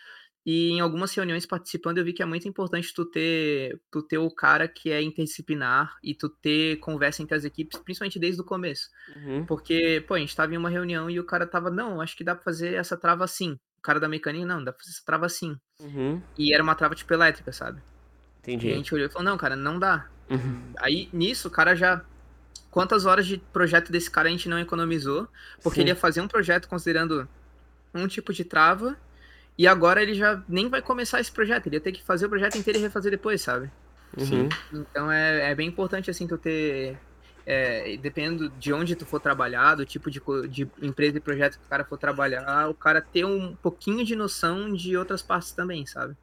E em algumas reuniões participando, eu vi que é muito importante tu ter, tu ter o cara que é interdisciplinar e tu ter conversa entre as equipes, principalmente desde o começo. Uhum. Porque, pô, a gente tava em uma reunião e o cara tava, não, acho que dá pra fazer essa trava assim. O cara da mecânica, não, dá pra fazer essa trava assim. Uhum. E era uma trava tipo elétrica, sabe? E a Entendi. gente olhou e falou, não, cara, não dá. Uhum. Aí, nisso, o cara já. Quantas horas de projeto desse cara a gente não economizou? Porque Sim. ele ia fazer um projeto considerando um tipo de trava. E agora ele já nem vai começar esse projeto. Ele ia ter que fazer o projeto inteiro e refazer depois, sabe? Uhum. Então é, é bem importante, assim, tu ter. É, dependendo de onde tu for trabalhar, do tipo de, de empresa e projeto que o cara for trabalhar, o cara ter um pouquinho de noção de outras partes também, sabe?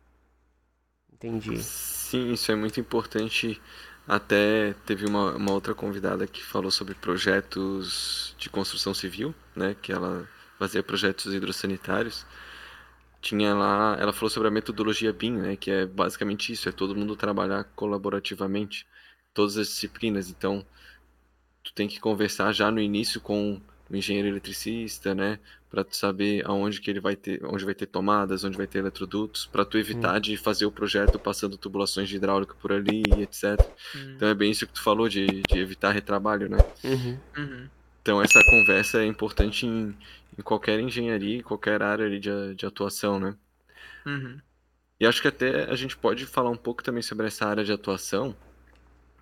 Entendi. Sim, isso é muito importante. Até teve uma, uma outra convidada que falou sobre projetos de construção civil, né? Que ela fazia projetos hidrossanitários. Tinha lá, ela falou sobre a metodologia BIM, né? Que é basicamente isso, é todo mundo trabalhar colaborativamente, todas as disciplinas. Então, tu tem que conversar já no início com o engenheiro eletricista, né? Para tu saber aonde que ele vai ter, onde vai ter tomadas, onde vai ter eletrodutos, para tu evitar de fazer o projeto passando tubulações de hidráulica por ali, e etc. Hum, Então é bem isso que tu falou de, de evitar retrabalho, né? Uhum. uhum, Então essa conversa é importante em, em qualquer engenharia, em qualquer área ali de, de atuação, né? uhum. E acho que até a gente pode falar um pouco também sobre essa área de atuação,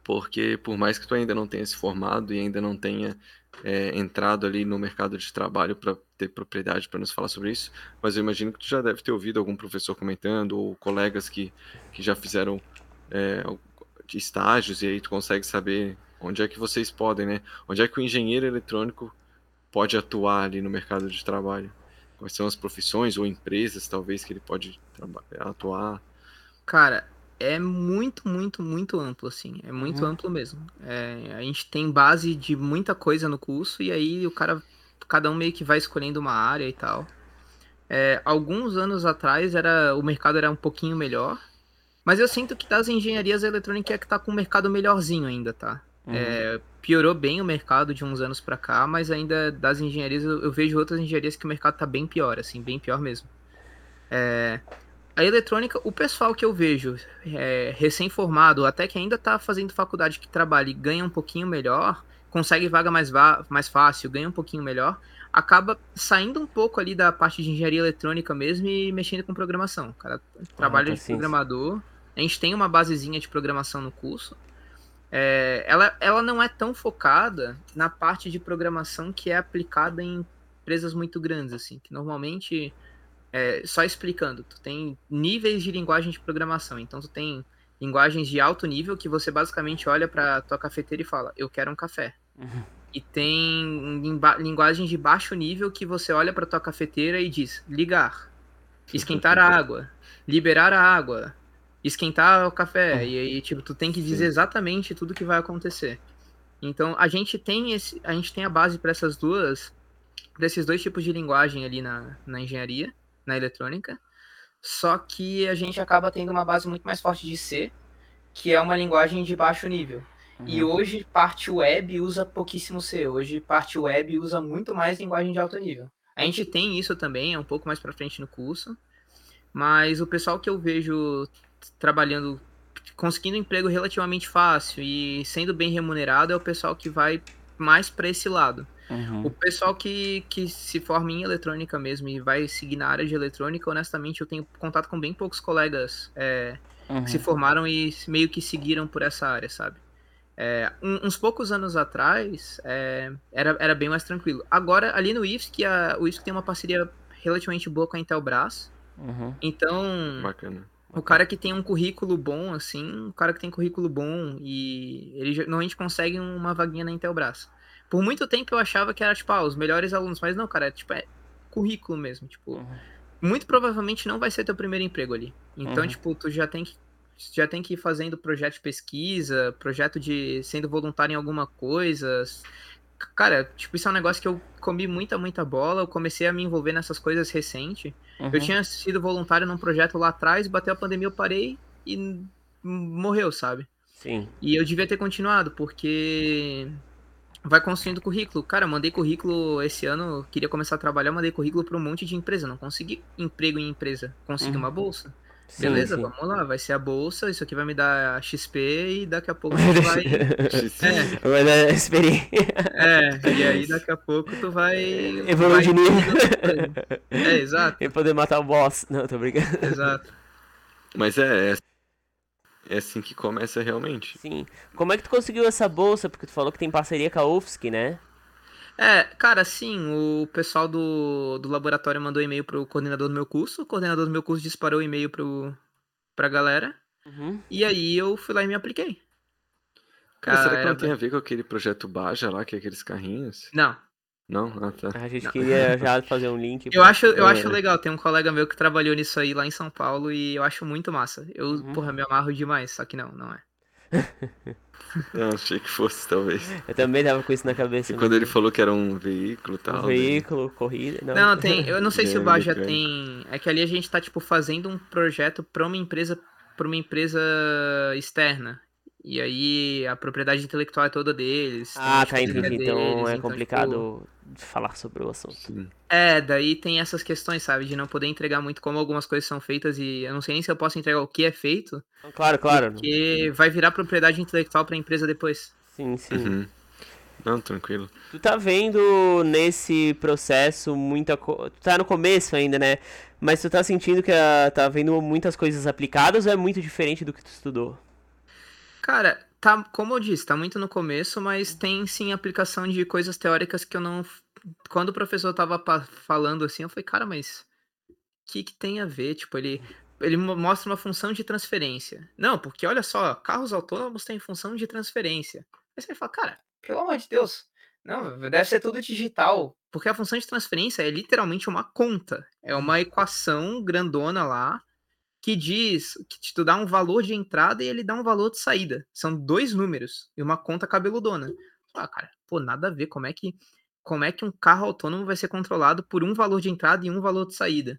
porque por mais que tu ainda não tenha se formado e ainda não tenha é, entrado ali no mercado de trabalho para ter propriedade para nos falar sobre isso, mas eu imagino que tu já deve ter ouvido algum professor comentando ou colegas que, que já fizeram é, estágios e aí tu consegue saber onde é que vocês podem, né? Onde é que o engenheiro eletrônico pode atuar ali no mercado de trabalho? Quais são as profissões ou empresas, talvez, que ele pode atuar? Cara, é muito, muito, muito amplo, assim. É muito Uhum. amplo mesmo. É, a gente tem base de muita coisa no curso e aí o cara, cada um meio que vai escolhendo uma área e tal. É, alguns anos atrás era o mercado era um pouquinho melhor, mas eu sinto que das engenharias eletrônicas é que tá com o mercado melhorzinho ainda, tá? Uhum. É, piorou bem o mercado de uns anos pra cá, mas ainda das engenharias eu, eu vejo outras engenharias que o mercado tá bem pior, assim, bem pior mesmo. É, a eletrônica, o pessoal que eu vejo é, recém-formado, até que ainda tá fazendo faculdade que trabalha e ganha um pouquinho melhor, consegue vaga mais, va mais fácil, ganha um pouquinho melhor, acaba saindo um pouco ali da parte de engenharia eletrônica mesmo e mexendo com programação. O cara trabalha tá, de programador, a gente tem uma basezinha de programação no curso. É, ela, ela não é tão focada na parte de programação que é aplicada em empresas muito grandes, assim, que normalmente, é, só explicando, tu tem níveis de linguagem de programação, então tu tem linguagens de alto nível que você basicamente olha para tua cafeteira e fala, eu quero um café. Uhum. E tem linguagens de baixo nível que você olha para tua cafeteira e diz ligar, esquentar a água, liberar a água, esquentar o café. E aí, tipo, tu tem que dizer exatamente tudo que vai acontecer. Então, a gente tem esse, a gente tem a base para essas duas, para esses dois tipos de linguagem ali na, na engenharia, na eletrônica. Só que a gente acaba tendo uma base muito mais forte de C, que é uma linguagem de baixo nível. E Uhum. hoje parte web usa pouquíssimo C. Hoje parte web usa muito mais linguagem de alto nível. A gente tem isso também, é um pouco mais pra frente no curso. Mas o pessoal que eu vejo trabalhando, conseguindo emprego relativamente fácil e sendo bem remunerado é o pessoal que vai mais para esse lado. Uhum. O pessoal que, que se forma em eletrônica mesmo e vai seguir na área de eletrônica, honestamente, eu tenho contato com bem poucos colegas é, Uhum. que se formaram e meio que seguiram por essa área, sabe? É, um- uns poucos anos atrás é, era, era bem mais tranquilo. Agora, ali no IFSC, a, o IFSC tem uma parceria relativamente boa com a Intelbras. Uhum. Então, Bacana. O cara que tem um currículo bom, assim, o cara que tem currículo bom e ele normalmente consegue uma vaguinha na Intelbras. Por muito tempo eu achava que era, tipo, ah, os melhores alunos, mas não, cara, é, tipo, é currículo mesmo, tipo, Uhum. muito provavelmente não vai ser teu primeiro emprego ali. Então, Uhum. tipo, tu já tem que já tem que ir fazendo projeto de pesquisa, projeto de sendo voluntário em alguma coisa. Cara, tipo, isso é um negócio que eu comi muita, muita bola. Eu comecei a me envolver nessas coisas recente. Uhum. Eu tinha sido voluntário num projeto lá atrás, bateu a pandemia, eu parei e morreu, sabe? Sim. E eu devia ter continuado, porque vai construindo currículo. Cara, mandei currículo esse ano, queria começar a trabalhar, mandei currículo para um monte de empresa. Não consegui emprego em empresa, consegui Uhum. uma bolsa. Sim, Beleza, sim. vamos lá, vai ser a bolsa, isso aqui vai me dar XP e daqui a pouco gente vai. É, Vai dar experiência. é, e aí daqui a pouco tu vai. Evoluir vai de nível. É, exato, E poder matar o boss. Não, tô brincando. exato. Mas é, é, é assim que começa realmente. Sim. Como é que tu conseguiu essa bolsa? Porque tu falou que tem parceria com a UFSC, né? É, cara, sim, o pessoal do, do laboratório mandou e-mail pro coordenador do meu curso, o coordenador do meu curso disparou o e-mail pro, pra galera, Uhum. e aí eu fui lá e me apliquei. Cara, será que não tem a ver com aquele projeto Baja lá, que é aqueles carrinhos? Não, Não? Ah, tá. A gente Não. queria já fazer um link. eu acho, eu É. acho legal, tem um colega meu que trabalhou nisso aí lá em São Paulo e eu acho muito massa. Eu, Uhum. porra, me amarro demais, só que não, não é. Eu achei que fosse, talvez. Eu também tava com isso na cabeça. E quando ele falou que era um veículo tal. Um daí- veículo, corrida. Não, Não, tem, eu não sei se o Baja tem, é que ali a gente tá, tipo, fazendo um projeto pra uma empresa, pra uma empresa externa. E aí a propriedade intelectual é toda deles. Ah, a tá, entendi. Então deles, é tipo, complicado de falar sobre o assunto. Sim. É, daí tem essas questões, sabe? De não poder entregar muito como algumas coisas são feitas e eu não sei nem se eu posso entregar o que é feito, Claro, claro. porque vai virar propriedade intelectual pra empresa depois. Sim, sim. Uhum. Não, tranquilo. Tu tá vendo nesse processo muita coisa. Tu tá no começo ainda, né? Mas tu tá sentindo que ah, tá vendo muitas coisas aplicadas ou é muito diferente do que tu estudou? Cara, tá, como eu disse, tá muito no começo, mas tem sim aplicação de coisas teóricas que eu não. Quando o professor tava falando assim, eu falei, cara, mas o que, que tem a ver? Tipo, ele, ele mo- mostra uma função de transferência. Não, porque olha só, carros autônomos têm função de transferência. Aí você fala, cara, pelo amor de Deus, não, deve ser tudo digital. Porque a função de transferência é literalmente uma conta. É uma equação grandona lá que diz que te dá um valor de entrada e ele dá um valor de saída. São dois números e uma conta cabeludona. Ah, cara, pô, nada a ver. Como é que como é que um carro autônomo vai ser controlado por um valor de entrada e um valor de saída?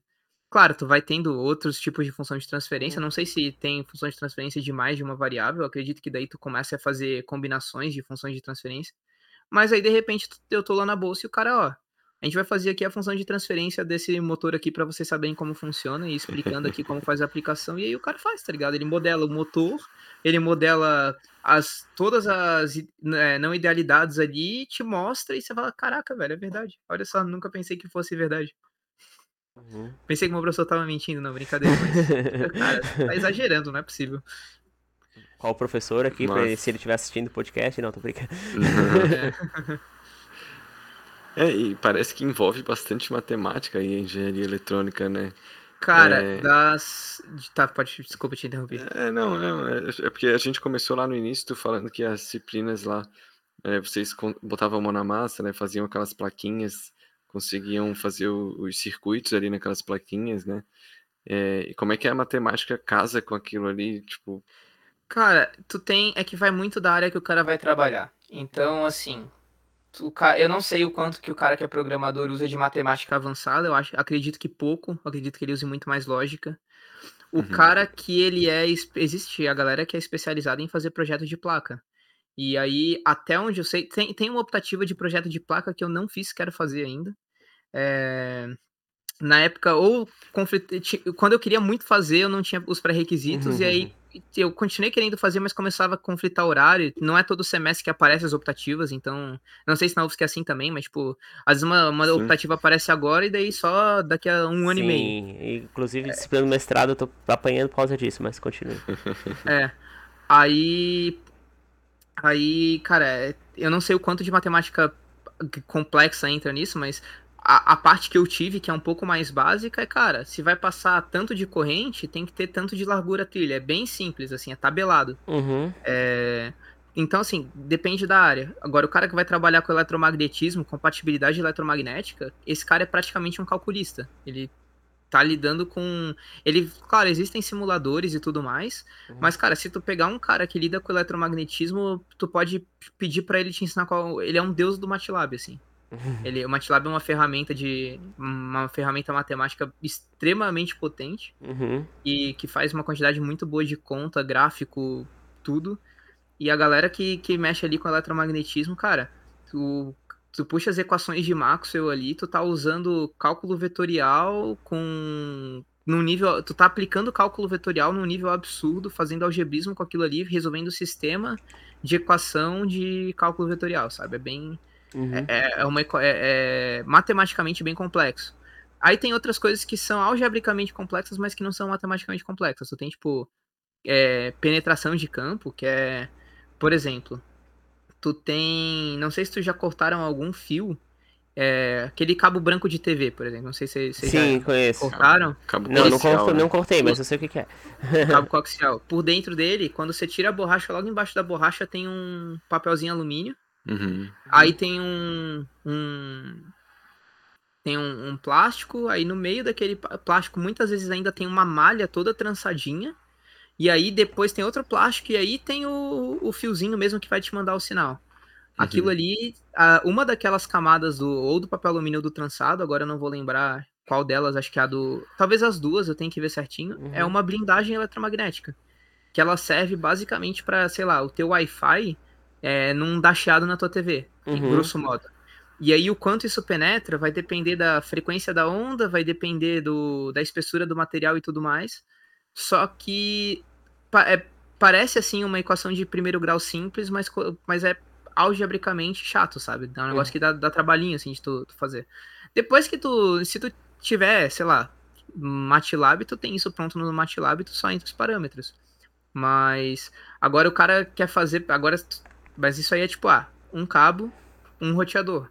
Claro, tu vai tendo outros tipos de função de transferência. Não sei se tem função de transferência de mais de uma variável. Eu acredito que daí tu começa a fazer combinações de funções de transferência. Mas aí, de repente, eu tô lá na bolsa e o cara, ó, a gente vai fazer aqui a função de transferência desse motor aqui para vocês saberem como funciona e explicando aqui como faz a aplicação. E aí o cara faz, tá ligado? Ele modela o motor, ele modela as todas as né, não idealidades ali, te mostra e você fala, caraca, velho, é verdade. Olha só, nunca pensei que fosse verdade. Uhum. Pensei que o meu professor tava mentindo, não, brincadeira, mas. Cara, tá exagerando, não é possível. Qual o professor aqui, pra se ele estiver assistindo o podcast? Não, tô brincando. É, e parece que envolve bastante matemática e engenharia eletrônica, né? Cara, É. das. Tá, pode. Desculpa te interromper. É, não, não, é, é porque a gente começou lá no início, tu falando que as disciplinas lá, é, vocês botavam a mão na massa, né? Faziam aquelas plaquinhas, conseguiam fazer o- os circuitos ali naquelas plaquinhas, né? É, e como é que a matemática casa com aquilo ali, tipo, Cara, tu tem. É que vai muito da área que o cara vai trabalhar. Então, assim. Ca- eu não sei o quanto que o cara que é programador usa de matemática avançada. Eu acho, acredito que pouco. Acredito que ele use muito mais lógica. O Uhum. cara que ele é. Existe a galera que é especializada em fazer projeto de placa. E aí, até onde eu sei. Tem, tem uma optativa de projeto de placa que eu não fiz, quero fazer ainda. É, na época, ou conflit- ti- quando eu queria muito fazer, eu não tinha os pré-requisitos, e aí eu continuei querendo fazer, mas começava a conflitar horário. Não é todo semestre que aparece as optativas, então. Não sei se na UFSC é assim também, mas, tipo, às vezes uma, uma Sim. optativa aparece agora e daí só daqui a um ano e meio. Sim, inclusive disciplina do mestrado eu tô apanhando por causa disso, mas continue. É. Aí. Aí, cara, eu não sei o quanto de matemática complexa entra nisso, mas a, a, parte que eu tive, que é um pouco mais básica, é, cara, se vai passar tanto de corrente, tem que ter tanto de largura trilha. É bem simples, assim, é tabelado. Uhum. É... Então, assim, depende da área. Agora, o cara que vai trabalhar com eletromagnetismo, compatibilidade eletromagnética, esse cara é praticamente um calculista. Ele tá lidando com. Ele, claro, existem simuladores e tudo mais, uhum. mas, cara, se tu pegar um cara que lida com eletromagnetismo, tu pode pedir para ele te ensinar qual. Ele é um deus do MATLAB, assim. Ele, o MATLAB é uma ferramenta de. uma ferramenta matemática extremamente potente uhum. e que faz uma quantidade muito boa de conta, gráfico, tudo. E a galera que, que mexe ali com eletromagnetismo, cara, tu tu puxa as equações de Maxwell ali, tu tá usando cálculo vetorial com num nível, tu tá aplicando cálculo vetorial num nível absurdo, fazendo algebrismo com aquilo ali, resolvendo o sistema de equação de cálculo vetorial, sabe? É bem uhum. é, é, uma é, é, matematicamente bem complexo. Aí tem outras coisas que são algebricamente complexas, mas que não são matematicamente complexas. Tu tem tipo é, penetração de campo, que é, por exemplo, tu tem. Não sei se tu já cortaram algum fio. É, aquele cabo branco de TV, por exemplo. Não sei se vocês Sim, conheço. cortaram. Cabo não, coaxial, não, corto, né? não cortei, mas eu sei o que, que é. cabo coaxial. Por dentro dele, quando você tira a borracha, logo embaixo da borracha tem um papelzinho alumínio. Uhum. Aí tem um, um tem um, um, plástico, aí no meio daquele plástico muitas vezes ainda tem uma malha toda trançadinha, e aí depois tem outro plástico, e aí tem o, o fiozinho mesmo que vai te mandar o sinal. Uhum. Aquilo ali, a, uma daquelas camadas do ou do papel alumínio do trançado, agora eu não vou lembrar qual delas, acho que é a do. Talvez as duas, eu tenho que ver certinho. É uhum. É uma blindagem eletromagnética. Que ela serve basicamente para, sei lá, o teu Wi-Fi é, dar chiado na tua TV, uhum. grosso modo. E aí o quanto isso penetra vai depender da frequência da onda, vai depender do, da espessura do material e tudo mais. Só que é, parece assim uma equação de primeiro grau simples, mas, mas é algebricamente chato, sabe? É um negócio é. que dá, dá trabalhinho assim de tu, tu, fazer. Depois que tu, se tu tiver, sei lá, MATLAB, tu tem isso pronto no MATLAB, tu só entra os parâmetros. Mas agora o cara quer fazer, agora, mas isso aí é tipo, ah, um cabo, um roteador.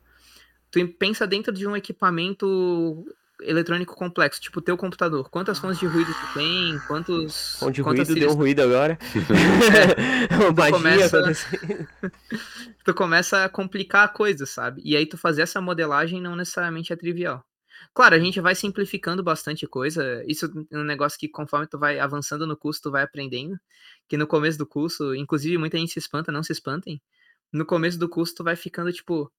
Tu pensa dentro de um equipamento eletrônico complexo, tipo o teu computador. Quantas fontes de ruído tu tem? Quantos. Fonte de ruído deu um ruído agora. é, tu, começa, tu começa a complicar a coisa, sabe? E aí tu fazer essa modelagem não necessariamente é trivial. Claro, a gente vai simplificando bastante coisa. Isso é um negócio que conforme tu vai avançando no curso, tu vai aprendendo. Que no começo do curso, inclusive muita gente se espanta, não se espantem. No começo do curso, tu vai ficando tipo,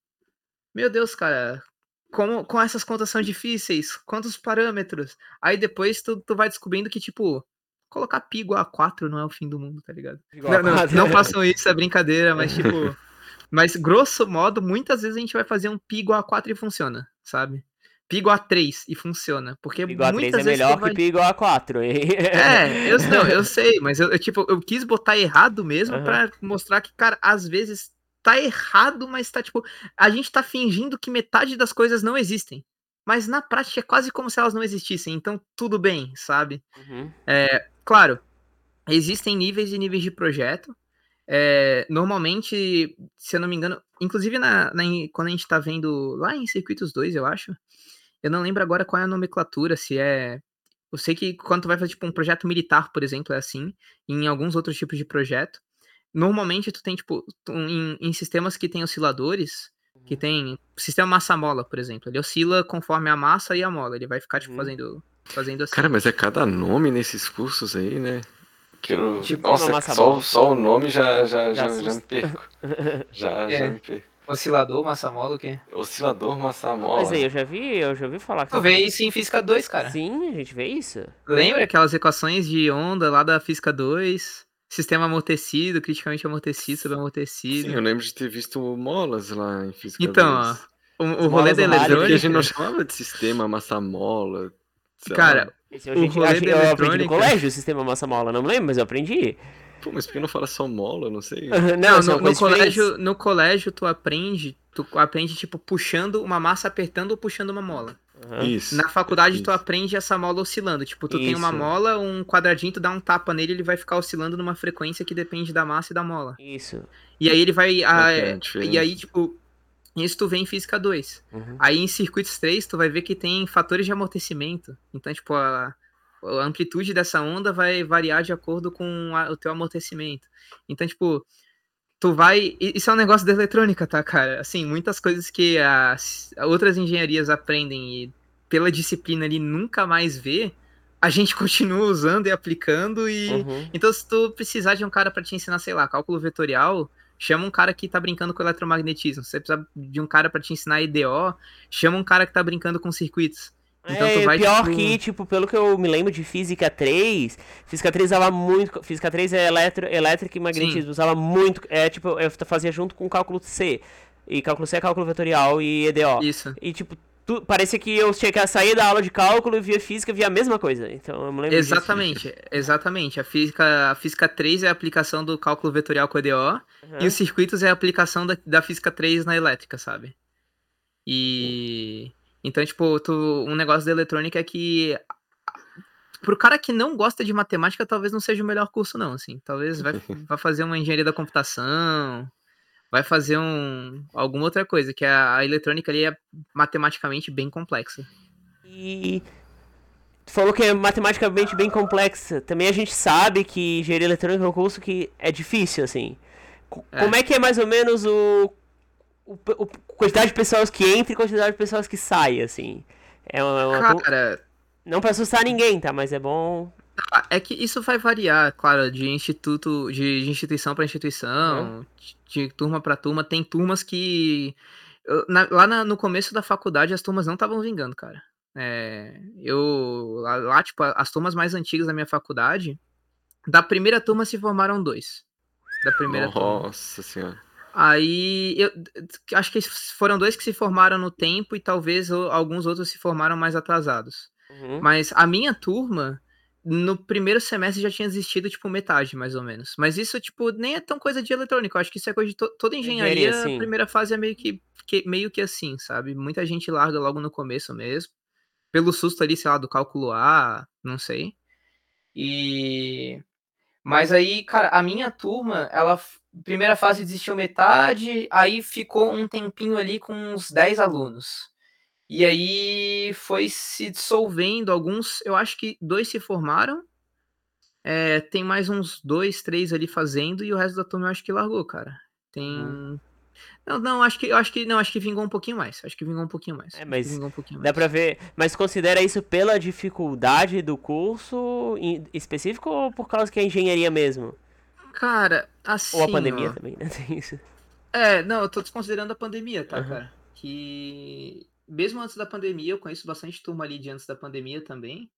meu Deus, cara, como, com essas contas são difíceis, quantos parâmetros. Aí depois tu, tu vai descobrindo que, tipo, colocar pi igual a 4 não é o fim do mundo, tá ligado? Não, não, não, façam isso, é brincadeira, mas tipo. mas grosso modo, muitas vezes a gente vai fazer um pi igual a 4 e funciona, sabe? Pi igual a 3 e funciona. Porque pi igual a 3 é melhor vai... que pi igual a 4. é, eu, não, eu sei, mas eu, eu, tipo, eu quis botar errado mesmo uhum. para mostrar que, cara, às vezes tá errado, mas tá tipo. A gente tá fingindo que metade das coisas não existem. Mas na prática é quase como se elas não existissem. Então tudo bem, sabe? Uhum. É, claro, existem níveis e níveis de projeto. É, normalmente, se eu não me engano, inclusive na, na, quando a gente tá vendo lá em Circuitos 2, eu acho. Eu não lembro agora qual é a nomenclatura, se é. Eu sei que quando tu vai fazer tipo, um projeto militar, por exemplo, é assim. E em alguns outros tipos de projeto normalmente tu tem, tipo, em, em, sistemas que tem osciladores, que uhum. tem sistema massa-mola, por exemplo, ele oscila conforme a massa e a mola, ele vai ficar, tipo, uhum. fazendo, fazendo assim. Cara, mas é cada nome nesses cursos aí, né? Que eu, tipo, nossa, só, só o nome já, já, já, já, já me perco. já, é. já me perco. Oscilador, massa-mola, o quê? Oscilador, massa-mola. Mas aí, eu já vi, eu já vi falar que... Tu vê isso em Física 2, cara. Sim, a gente vê isso. Lembra aquelas equações de onda lá da Física 2? Sistema amortecido, criticamente amortecido, subaamortecido. Sim, eu lembro de ter visto molas lá em física. Então, 2. ó, o, o rolê da eletrônica... a gente não chamava de sistema massa-mola. Cara, Esse, eu, o rolê eu, da eu aprendi no colégio o sistema massa-mola, não me lembro, mas eu aprendi. Pô, mas por que não fala só mola? Não sei. não, no, no colégio, no colégio tu aprende, tu aprende, tipo, puxando uma massa, apertando ou puxando uma mola. Uhum. Isso. Na faculdade isso. tu aprende essa mola oscilando. Tipo, tu isso. tem uma mola, um quadradinho, tu dá um tapa nele, ele vai ficar oscilando numa frequência que depende da massa e da mola. Isso. E aí ele vai. A, é e aí, tipo. Isso tu vê em física 2. Uhum. Aí em circuitos 3, tu vai ver que tem fatores de amortecimento. Então, tipo, a, a amplitude dessa onda vai variar de acordo com a- o teu amortecimento. Então, tipo, tu vai. Isso é um negócio da eletrônica, tá, cara? Assim, muitas coisas que as outras engenharias aprendem e pela disciplina ali nunca mais vê, a gente continua usando e aplicando e. Uhum. Então, se tu precisar de um cara para te ensinar, sei lá, cálculo vetorial, chama um cara que tá brincando com eletromagnetismo. Se você precisar de um cara para te ensinar EDO, chama um cara que tá brincando com circuitos. Então é, vai, pior tipo- que, tipo, pelo que eu me lembro de Física 3, Física 3 usava muito. Física 3 é eletro, elétrica e magnetismo, usava muito. É tipo, eu fazia junto com cálculo C. E cálculo C é cálculo vetorial e EDO. Isso. E tipo, tu, parecia que eu tinha que sair da aula de cálculo e via física via a mesma coisa. Então eu me lembro disso. Exatamente, exatamente. A física, a física 3 é a aplicação do cálculo vetorial com EDO, Uhum. e os circuitos é a aplicação da, da física 3 na elétrica, sabe? E. Então, tipo, tu, um negócio da eletrônica é que. Pro cara que não gosta de matemática, talvez não seja o melhor curso, não, assim. Talvez vai, vai fazer uma engenharia da computação, vai fazer um, alguma outra coisa, que a, a eletrônica ali é matematicamente bem complexa. E tu falou que é matematicamente bem complexa. Também a gente sabe que engenharia eletrônica é um curso que é difícil, assim. Co- É. Como é que é mais ou menos o, o, o- quantidade de pessoas que entra e quantidade de pessoas que saem, assim? É uma, é uma Cara, não pra assustar ninguém, tá? Mas é bom. Ah, É que isso vai variar, claro, de instituto, de, de instituição para instituição, de, de turma para turma. Tem turmas que na- lá na- no começo da faculdade as turmas não estavam vingando, cara. É, eu lá, lá, tipo as turmas mais antigas da minha faculdade, da primeira turma se formaram dois. Da primeira turma. Nossa senhora. Aí eu acho que foram dois que se formaram no tempo e talvez alguns outros se formaram mais atrasados. Uhum. Mas a minha turma, no primeiro semestre já tinha existido, tipo, metade, mais ou menos. Mas isso, tipo, nem é tão coisa de eletrônica. Eu acho que isso é coisa de to- toda engenharia. Engenharia, a primeira fase é meio que, que- meio que assim, sabe? Muita gente larga logo no começo mesmo. Pelo susto ali, sei lá, do cálculo A, não sei. E. Mas aí, cara, a minha turma, ela. Primeira fase desistiu metade, aí ficou um tempinho ali com uns 10 alunos. E aí foi se dissolvendo alguns, eu acho que dois se formaram. é, tem mais uns dois, três ali fazendo, e o resto da turma eu acho que largou, cara. Tem. Uhum. Não, não, acho que eu acho que não, acho que vingou um pouquinho mais. Acho que vingou um pouquinho mais. É, mas um pouquinho Dá pra ver. Mas considera isso pela dificuldade do curso em específico ou por causa que é engenharia mesmo? Cara, assim. Ou a pandemia ó, também, né? Tem isso. É, não, eu tô desconsiderando a pandemia, tá, Aham. cara? Que mesmo antes da pandemia, eu conheço bastante turma ali de antes da pandemia também.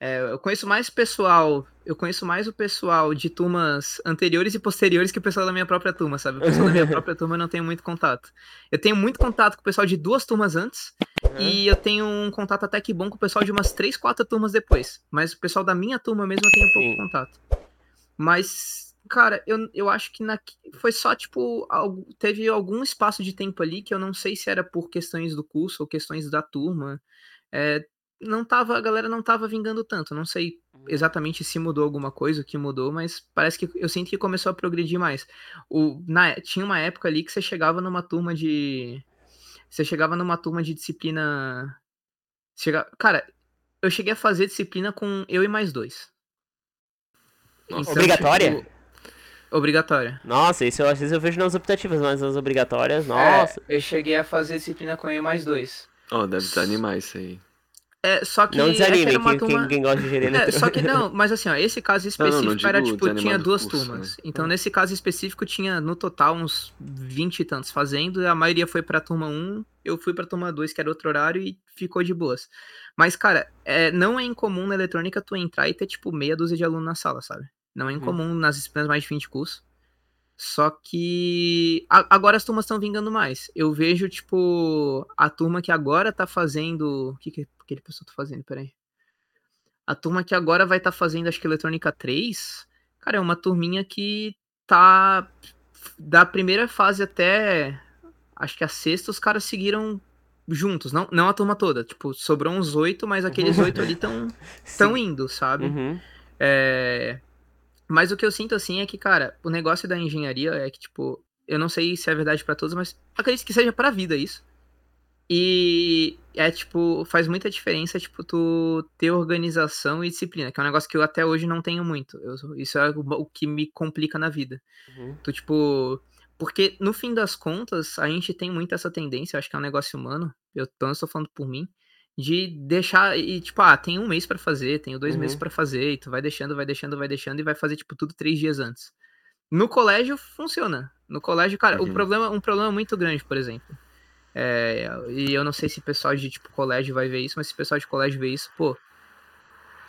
É, eu conheço mais pessoal, eu conheço mais o pessoal de turmas anteriores e posteriores que o pessoal da minha própria turma, sabe? O pessoal da minha própria turma eu não tenho muito contato. Eu tenho muito contato com o pessoal de duas turmas antes e eu tenho um contato até que bom com o pessoal de umas três, quatro turmas depois. Mas o pessoal da minha turma mesmo eu tenho pouco Sim. contato. Mas, cara, eu, eu acho que na, foi só, tipo, algo, teve algum espaço de tempo ali que eu não sei se era por questões do curso ou questões da turma. É, não tava, a galera não tava vingando tanto. Não sei exatamente se mudou alguma coisa, o que mudou, mas parece que eu sinto que começou a progredir mais. O, na, tinha uma época ali que você chegava numa turma de. Você chegava numa turma de disciplina. Chega, cara, eu cheguei a fazer disciplina com eu e mais dois. Nossa. Obrigatória? tipo, obrigatória. Nossa, isso eu, às vezes eu vejo nas optativas, mas nas obrigatórias, nossa. É, eu cheguei a fazer disciplina com e mais dois. Ó, deve desanimar isso aí. É, só que. não desanime, quem, turma... quem, quem gosta de engenharia É, só que não, mas assim, ó, esse caso Não, não, específico não era tipo, tinha duas curso, turmas. né? Então, nesse caso específico, tinha no total uns 20 e tantos fazendo, e a maioria foi pra turma 1, eu fui pra turma 2, que era outro horário, e ficou de boas. Mas, cara, é, não é incomum na eletrônica tu entrar e ter, tipo, meia dúzia de alunos na sala, sabe? Não é Uhum. incomum nas disciplinas mais de 20 cursos. Só que agora as turmas estão vingando mais. Eu vejo, tipo, a turma que agora tá fazendo. O que, que aquele pessoal tá fazendo? Peraí. A turma que agora vai estar fazendo, acho que Eletrônica 3, cara, é uma turminha que tá. Da primeira fase até. Acho que a sexta, os caras seguiram juntos. Não, não a turma toda. Tipo, sobrou uns oito, mas aqueles oito ali estão tão indo, sabe? Uhum. É, Mas o que eu sinto assim é que, cara, o negócio da engenharia é que, tipo, Eu não sei se é verdade para todos, mas acredito que seja pra vida isso. E é tipo, faz muita diferença, tipo, tu ter organização e disciplina, que é um negócio que eu até hoje não tenho muito. Eu, isso é o, o, que me complica na vida. Uhum. Tu, tipo. Porque no fim das contas, a gente tem muito essa tendência, acho que é um negócio humano, eu não estou falando por mim, de deixar e tipo, ah, tem um mês para fazer, tenho dois uhum. meses para fazer, e tu vai deixando, vai deixando, vai deixando e vai fazer tipo tudo três dias antes. No colégio funciona. No colégio, cara, o problema, um problema muito grande, por exemplo. É, e eu não sei se o pessoal de tipo colégio vai ver isso, mas se o pessoal de colégio vê isso, pô,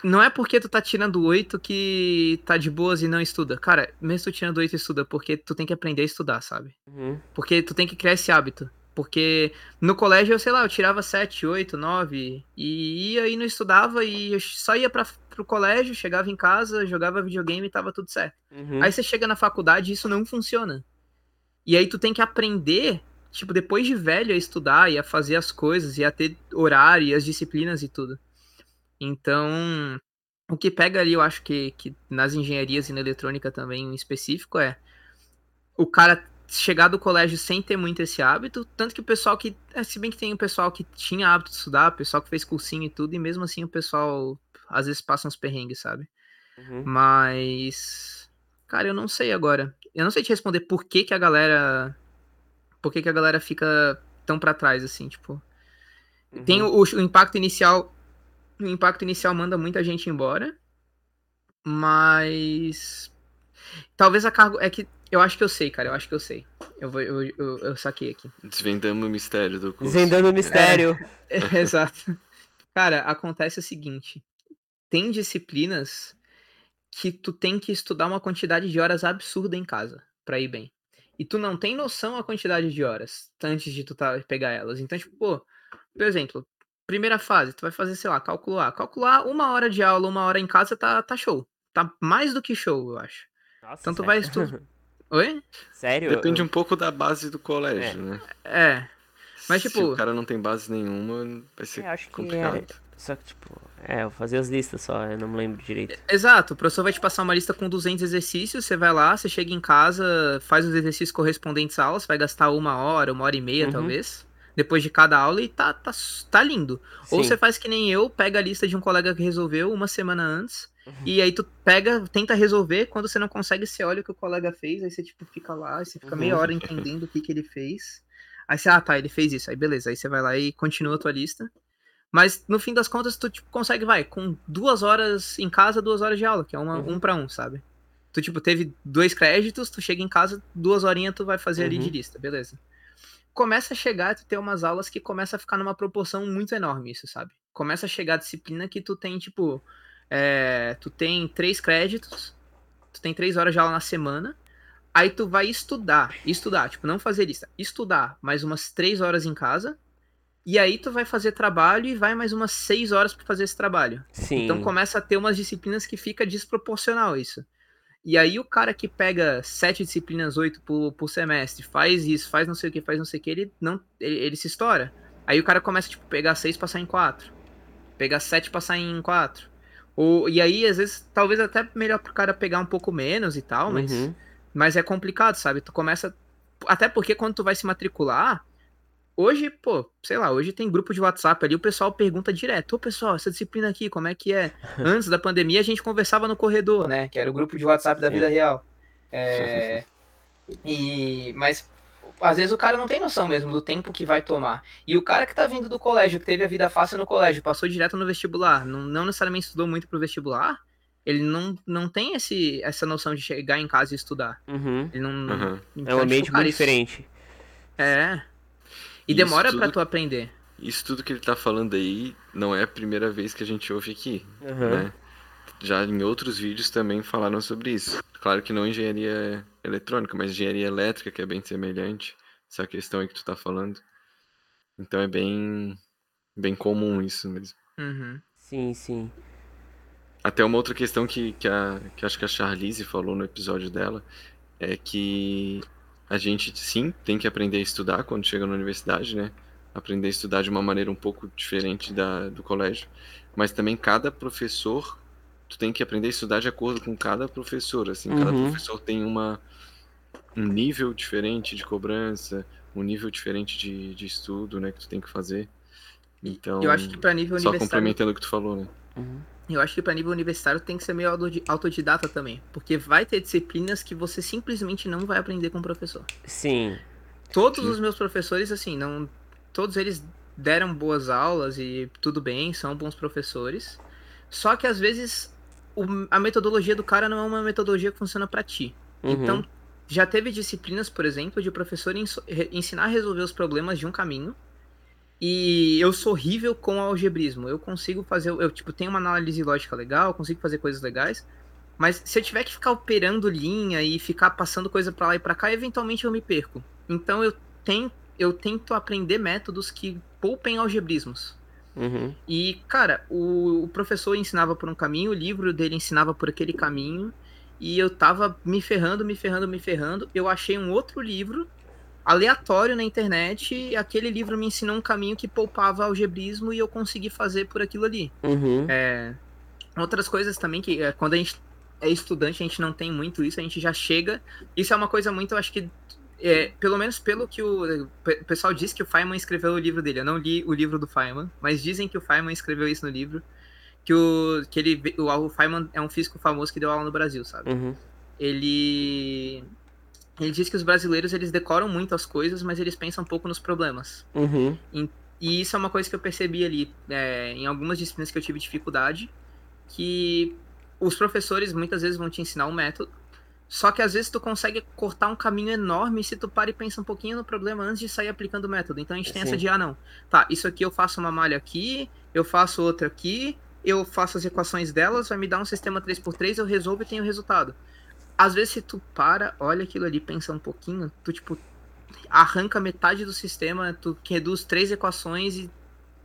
não é porque tu tá tirando oito que tá de boas e não estuda. Cara, mesmo tu tirando oito estuda, porque tu tem que aprender a estudar, sabe? Uhum. Porque tu tem que criar esse hábito. Porque no colégio, eu sei lá, eu tirava 7, 8, 9 e ia e não estudava e eu só ia para pro colégio, chegava em casa, jogava videogame e tava tudo certo. Uhum. Aí você chega na faculdade e isso não funciona. E aí tu tem que aprender, tipo, depois de velho, a estudar e a fazer as coisas e a ter horário e as disciplinas e tudo. Então, o que pega ali, eu acho que, que nas engenharias e na eletrônica também em específico é o cara chegar do colégio sem ter muito esse hábito, tanto que o pessoal que, é, se bem que tem o pessoal que tinha hábito de estudar, o pessoal que fez cursinho e tudo, e mesmo assim o pessoal às vezes passa uns perrengues, sabe? Uhum. Mas, cara, eu não sei agora. Eu não sei te responder por que que a galera, por que que a galera fica tão para trás assim, tipo. Uhum. Tem o, o impacto inicial, o impacto inicial manda muita gente embora, mas talvez a cargo é que eu acho que eu sei, cara. Eu acho que eu sei. Eu, vou, eu, eu, eu saquei aqui. Desvendando o mistério do curso. Desvendando o mistério. É, é, exato. Cara, acontece o seguinte. Tem disciplinas que tu tem que estudar uma quantidade de horas absurda em casa para ir bem. E tu não tem noção a quantidade de horas antes de tu tá, pegar elas. Então, tipo, pô, por exemplo, primeira fase, tu vai fazer, sei lá, calcular. Calcular uma hora de aula, uma hora em casa, tá, tá show. Tá mais do que show, eu acho. Nossa, então tu vai estudar. Oi? Sério? Depende um pouco da base do colégio, é. né? É. Mas, tipo. Se o cara não tem base nenhuma, vai ser é, acho complicado. Que é... Só que, tipo, é, eu fazer as listas só, eu não me lembro direito. Exato, o professor vai te passar uma lista com 200 exercícios, você vai lá, você chega em casa, faz os exercícios correspondentes à aula, você vai gastar uma hora, uma hora e meia, uhum. talvez, depois de cada aula e tá, tá, tá lindo. Sim. Ou você faz que nem eu, pega a lista de um colega que resolveu uma semana antes. E aí tu pega, tenta resolver, quando você não consegue, você olha o que o colega fez, aí você tipo fica lá, você fica meia hora uhum. entendendo o que, que ele fez. Aí você, ah tá, ele fez isso, aí beleza, aí você vai lá e continua a tua lista. Mas no fim das contas, tu tipo, consegue, vai, com duas horas em casa, duas horas de aula, que é uma, uhum. um para um, sabe? Tu, tipo, teve dois créditos, tu chega em casa, duas horinhas tu vai fazer uhum. ali de uhum. lista, beleza. Começa a chegar, tu tem umas aulas que começa a ficar numa proporção muito enorme, isso, sabe? Começa a chegar a disciplina que tu tem, tipo, é, tu tem três créditos, tu tem três horas de aula na semana, aí tu vai estudar, estudar, tipo, não fazer lista, estudar mais umas três horas em casa, e aí tu vai fazer trabalho e vai mais umas seis horas para fazer esse trabalho. Sim. Então começa a ter umas disciplinas que fica desproporcional isso. E aí o cara que pega sete disciplinas, oito por, por semestre, faz isso, faz não sei o que, faz não sei o que, ele não. Ele, ele se estoura. Aí o cara começa, tipo, pegar seis passar em quatro. Pegar sete passar em quatro. Ou, e aí, às vezes, talvez até melhor pro cara pegar um pouco menos e tal, mas, uhum. mas é complicado, sabe? Tu começa. Até porque quando tu vai se matricular, hoje, pô, sei lá, hoje tem grupo de WhatsApp ali, o pessoal pergunta direto, ô pessoal, essa disciplina aqui, como é que é? Antes da pandemia a gente conversava no corredor, né? Que era o grupo de WhatsApp da vida real. É... E... Mas às vezes o cara não tem noção mesmo do tempo que vai tomar. E o cara que tá vindo do colégio, que teve a vida fácil no colégio, passou direto no vestibular, não, não necessariamente estudou muito pro vestibular, ele não, não tem esse, essa noção de chegar em casa e estudar. Uhum. Ele não, uhum. Então, é um ambiente muito isso... diferente. É. E isso demora tudo... para tu aprender. Isso tudo que ele tá falando aí não é a primeira vez que a gente ouve aqui, uhum. né? Já em outros vídeos também falaram sobre isso. Claro que não engenharia eletrônica, mas engenharia elétrica, que é bem semelhante, essa questão aí que tu tá falando. Então é bem, bem comum isso mesmo. Uhum. Sim, sim. Até uma outra questão que, que, a, que acho que a Charlize falou no episódio dela é que a gente sim tem que aprender a estudar quando chega na universidade, né? Aprender a estudar de uma maneira um pouco diferente da, do colégio. Mas também cada professor tu tem que aprender a estudar de acordo com cada professor, assim, cada uhum. professor tem uma um nível diferente de cobrança, um nível diferente de, de estudo, né, que tu tem que fazer. Então, eu acho que para nível só universitário, complementando o que tu falou, né? Uhum. eu acho que para nível universitário tem que ser meio auto- autodidata também, porque vai ter disciplinas que você simplesmente não vai aprender com o professor. Sim. Todos Sim. os meus professores, assim, não. Todos eles deram boas aulas e tudo bem, são bons professores. Só que às vezes o- a metodologia do cara não é uma metodologia que funciona pra ti. Uhum. Então, já teve disciplinas, por exemplo, de professor ensinar a resolver os problemas de um caminho. E eu sou horrível com algebrismo. Eu consigo fazer. Eu, tipo, tenho uma análise lógica legal, consigo fazer coisas legais. Mas se eu tiver que ficar operando linha e ficar passando coisa pra lá e pra cá, eventualmente eu me perco. Então eu, ten, eu tento aprender métodos que poupem algebrismos. Uhum. E, cara, o, o professor ensinava por um caminho, o livro dele ensinava por aquele caminho, e eu tava me ferrando, me ferrando, me ferrando. Eu achei um outro livro aleatório na internet, e aquele livro me ensinou um caminho que poupava algebrismo e eu consegui fazer por aquilo ali. Uhum. É, outras coisas também que é, quando a gente é estudante, a gente não tem muito isso, a gente já chega. Isso é uma coisa muito, eu acho que. É, pelo menos pelo que o, pe- o pessoal diz que o Feynman escreveu o livro dele. Eu não li o livro do Feynman, mas dizem que o Feynman escreveu isso no livro. Que o, que ele, o, o Feynman é um físico famoso que deu aula no Brasil, sabe? Uhum. Ele. Ele diz que os brasileiros eles decoram muito as coisas, mas eles pensam um pouco nos problemas. Uhum. E isso é uma coisa que eu percebi ali é, em algumas disciplinas que eu tive dificuldade, que os professores muitas vezes vão te ensinar um método, só que às vezes tu consegue cortar um caminho enorme se tu para e pensa um pouquinho no problema antes de sair aplicando o método. Então a gente tem Sim. essa de, ah não, tá, isso aqui eu faço uma malha aqui, eu faço outra aqui, eu faço as equações delas, vai me dar um sistema 3x3, eu resolvo e tenho o resultado. Às vezes se tu para, olha aquilo ali, pensa um pouquinho, tu tipo arranca metade do sistema, tu reduz três equações e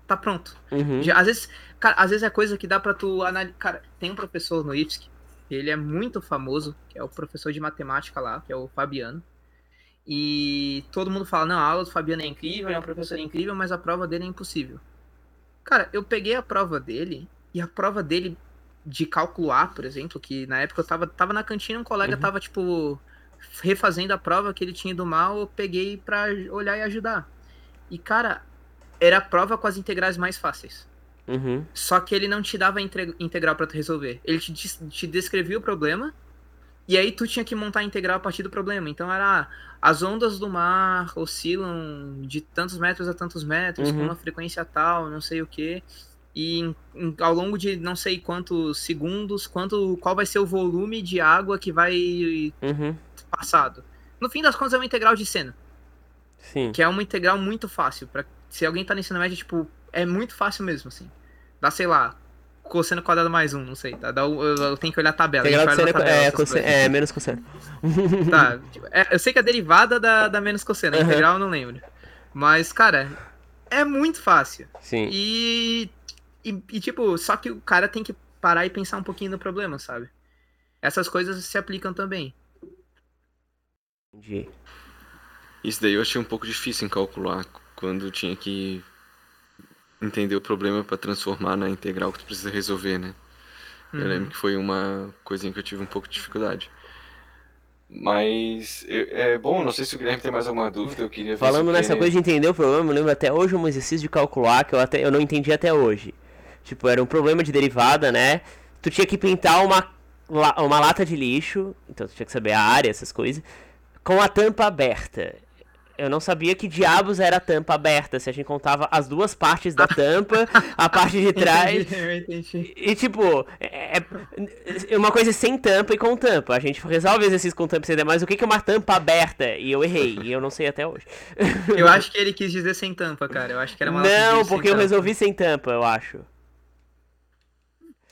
tá pronto. Uhum. Já, às vezes, cara, às vezes é coisa que dá pra tu analisar. Cara, tem um professor no IFSC, ele é muito famoso, que é o professor de matemática lá, que é o Fabiano. E todo mundo fala, não, a aula do Fabiano é incrível, ele é um professor incrível, mas a prova dele é impossível. Cara, eu peguei a prova dele, e a prova dele de cálculo A, por exemplo, que na época eu tava, tava na cantina, um colega Uhum. tava, tipo, refazendo a prova que ele tinha do mal, eu peguei pra olhar e ajudar. E, cara, era a prova com as integrais mais fáceis. Uhum. Só que ele não te dava inte- integral pra tu resolver. Ele te, te descrevia o problema, e aí tu tinha que montar a integral a partir do problema. Então era, ah, as ondas do mar oscilam de tantos metros a tantos metros, com Uhum. uma frequência tal, não sei o que. E em- em- ao longo de não sei quantos segundos, quanto, qual vai ser o volume de água que vai Uhum. passado. No fim das contas é uma integral de seno, Sim. que é uma integral muito fácil. Pra, se alguém tá no ensino médio, tipo, é muito fácil mesmo, assim. Dá, sei lá, cosseno quadrado mais um, não sei. Tá? Dá, o- eu, eu tenho que olhar a tabela. Integral a é, tabela, é, é menos cosseno. Tá, tipo, é, eu sei que a derivada da, da menos cosseno, a Aham. integral eu não lembro. Mas, cara, é muito fácil. Sim. E, e, e, tipo, só que o cara tem que parar e pensar um pouquinho no problema, sabe? Essas coisas se aplicam também. Entendi. Isso daí eu achei um pouco difícil em calcular quando tinha que entender o problema para transformar na integral que tu precisa resolver, né? Eu Uhum. lembro que foi uma coisinha que eu tive um pouco de dificuldade. Mas eu- é bom, não sei se o Guilherme tem mais alguma dúvida, eu queria Falando nessa Kenner- coisa de entender o problema, eu lembro até hoje um exercício de calcular que eu, até, eu não entendi até hoje. Tipo, era um problema de derivada, né? Tu tinha que pintar uma, uma lata de lixo, então tu tinha que saber a área, essas coisas, com a tampa aberta. Eu não sabia que diabos era a tampa aberta, se a gente contava as duas partes da tampa, a parte de trás. Entendi, entendi. E tipo, é, é uma coisa sem tampa e com tampa. A gente resolve exercício com tampa e sem tampa, mas o que é uma tampa aberta? E eu errei, e eu não sei até hoje. Eu acho que ele quis dizer sem tampa, cara. Eu acho que era uma Não, porque eu tampa. resolvi sem tampa, eu acho.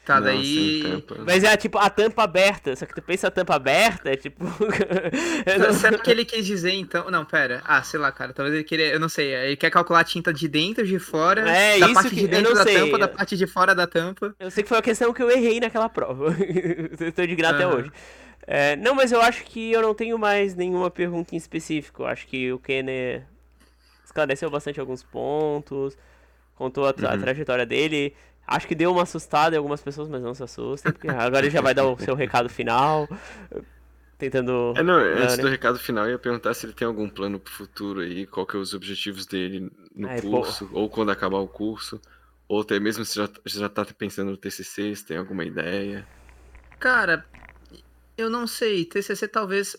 Tá, daí. Mas é tipo a tampa aberta, só que tu pensa a tampa aberta, é tipo. eu não- Será que ele quis dizer então? Não, pera. Ah, sei lá, cara. Talvez ele queria. Eu não sei. Ele quer calcular a tinta de dentro, de fora. É, da isso parte que- de eu dentro não da sei. tampa, da parte de fora da tampa. Eu sei que foi a questão que eu errei naquela prova. eu tô indignado até Aham. hoje. É, não, mas eu acho que eu não tenho mais nenhuma pergunta em específico. Eu acho que o Kenner esclareceu bastante alguns pontos, contou a, tra- a Uhum. trajetória dele. Acho que deu uma assustada em algumas pessoas, mas não se assustem, porque agora ele já vai dar o seu recado final. tentando. É, não, antes do recado final, eu ia perguntar se ele tem algum plano pro futuro aí, qual que é os objetivos dele no Ai, curso, pô. ou quando acabar o curso, ou até mesmo se já, já tá pensando no TCC, se tem alguma ideia. Cara, eu não sei. TCC talvez.